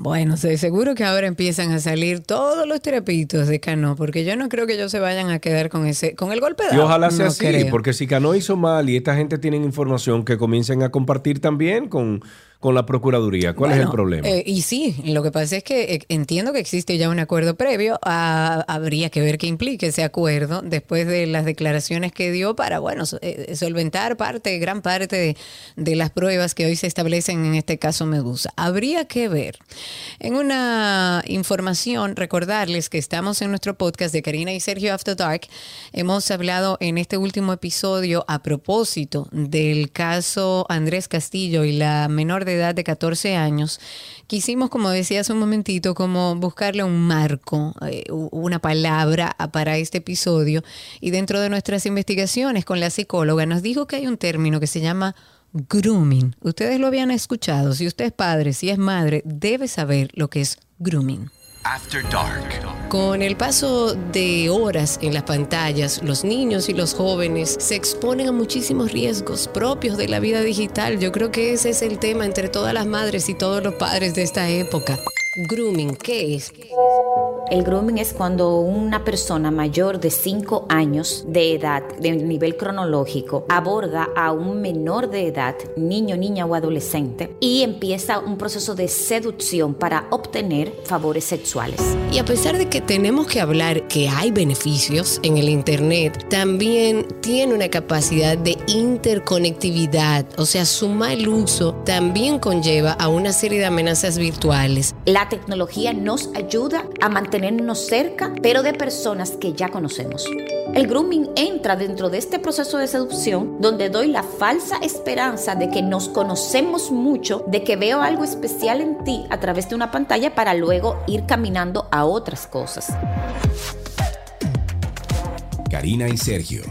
Bueno, de seguro que ahora empiezan a salir todos los trapitos de Cano, porque yo no creo que ellos se vayan a quedar con ese, con el golpe de Y ojalá sea No así, creo. porque si Cano hizo mal y esta gente tiene información que comiencen a compartir también con, con la Procuraduría. ¿Cuál es el problema? eh, y sí, lo que pasa es que eh, entiendo que existe ya un acuerdo previo. a- habría que ver qué implica ese acuerdo después de las declaraciones que dio para, bueno, eh, solventar parte, gran parte de, de las pruebas que hoy se establecen en este caso Medusa. Habría que ver. En una información, recordarles que estamos en nuestro podcast de Karina y Sergio After Dark. Hemos hablado en este último episodio a propósito del caso Andrés Castillo y la menor de edad de 14 años. Quisimos, como decía hace un momentito, como buscarle un marco, eh, una palabra a- para este episodio. Y dentro de nuestras investigaciones con la psicóloga nos dijo que hay un término que se llama grooming. Ustedes lo habían escuchado. Si usted es padre, si es madre, debe saber lo que es grooming. Con el paso de horas en las pantallas, los niños y los jóvenes se exponen a muchísimos riesgos propios de la vida digital. Yo creo que ese es el tema entre todas las madres y todos los padres de esta época. Grooming, ¿qué es? El grooming es cuando una persona mayor de 5 años de edad, de nivel cronológico, aborda a un menor de edad, niño, niña o adolescente, y empieza un proceso de seducción para obtener favores sexuales. Y a pesar de que tenemos que hablar que hay beneficios en el Internet, también tiene una capacidad de interconectividad, o sea, su mal uso también conlleva a una serie de amenazas virtuales. La tecnología nos ayuda a mantenernos cerca, pero de personas que ya conocemos. El grooming entra dentro de este proceso de seducción donde doy la falsa esperanza de que nos conocemos mucho, de que veo algo especial en ti a través de una pantalla para luego ir caminando a otras cosas. Karina y Sergio.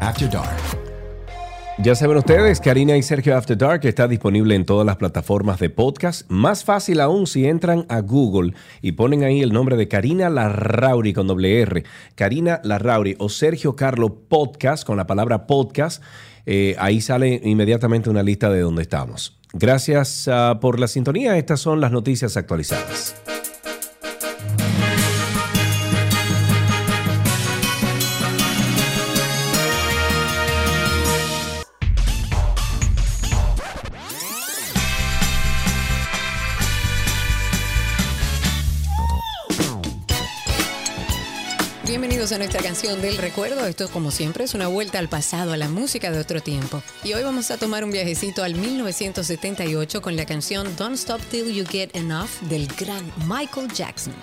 After Dark. Ya saben ustedes, Karina y Sergio After Dark está disponible en todas las plataformas de podcast. Más fácil aún si entran a Google y ponen ahí el nombre de Karina Larrauri con doble R. Karina Larrauri o Sergio Carlo Podcast con la palabra podcast. Eh, ahí sale inmediatamente una lista de donde estamos. Gracias ah, por la sintonía. Estas son las noticias actualizadas. Bienvenidos a nuestra canción del recuerdo. Esto, como siempre, es una vuelta al pasado, a la música de otro tiempo. Y hoy vamos a tomar un viajecito al 1978 con la canción Don't Stop Till You Get Enough del gran Michael Jackson.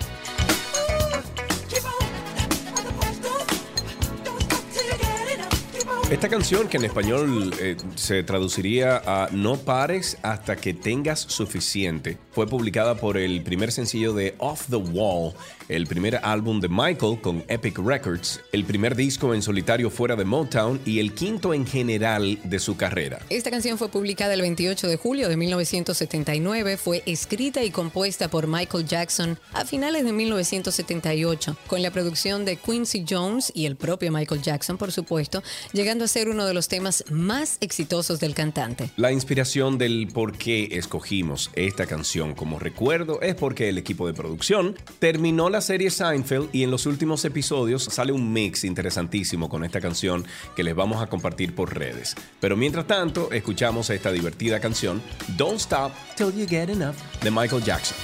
Esta canción, que en español eh, se traduciría a No pares hasta que tengas suficiente, fue publicada por el primer sencillo de Off the Wall, el primer álbum de Michael con Epic Records, el primer disco en solitario fuera de Motown y el quinto en general de su carrera. Esta canción fue publicada el 28 de julio de 1979, fue escrita y compuesta por Michael Jackson a finales de 1978, con la producción de Quincy Jones y el propio Michael Jackson, por supuesto, llegando a ser uno de los temas más exitosos del cantante. La inspiración del por qué escogimos esta canción como recuerdo es porque el equipo de producción terminó serie Seinfeld y en los últimos episodios sale un mix interesantísimo con esta canción que les vamos a compartir por redes. Pero mientras tanto, escuchamos esta divertida canción Don't Stop Till You Get Enough de Michael Jackson.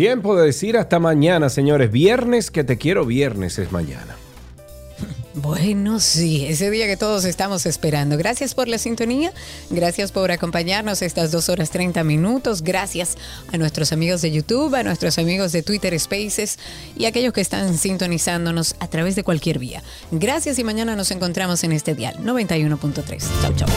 Tiempo de decir hasta mañana, señores. Viernes, que te quiero viernes es mañana. Bueno, sí, ese día que todos estamos esperando. Gracias por la sintonía, gracias por acompañarnos estas dos horas 30 minutos, gracias a nuestros amigos de YouTube, a nuestros amigos de Twitter Spaces y a aquellos que están sintonizándonos a través de cualquier vía. Gracias y mañana nos encontramos en este dial 91.3. Chau, chau.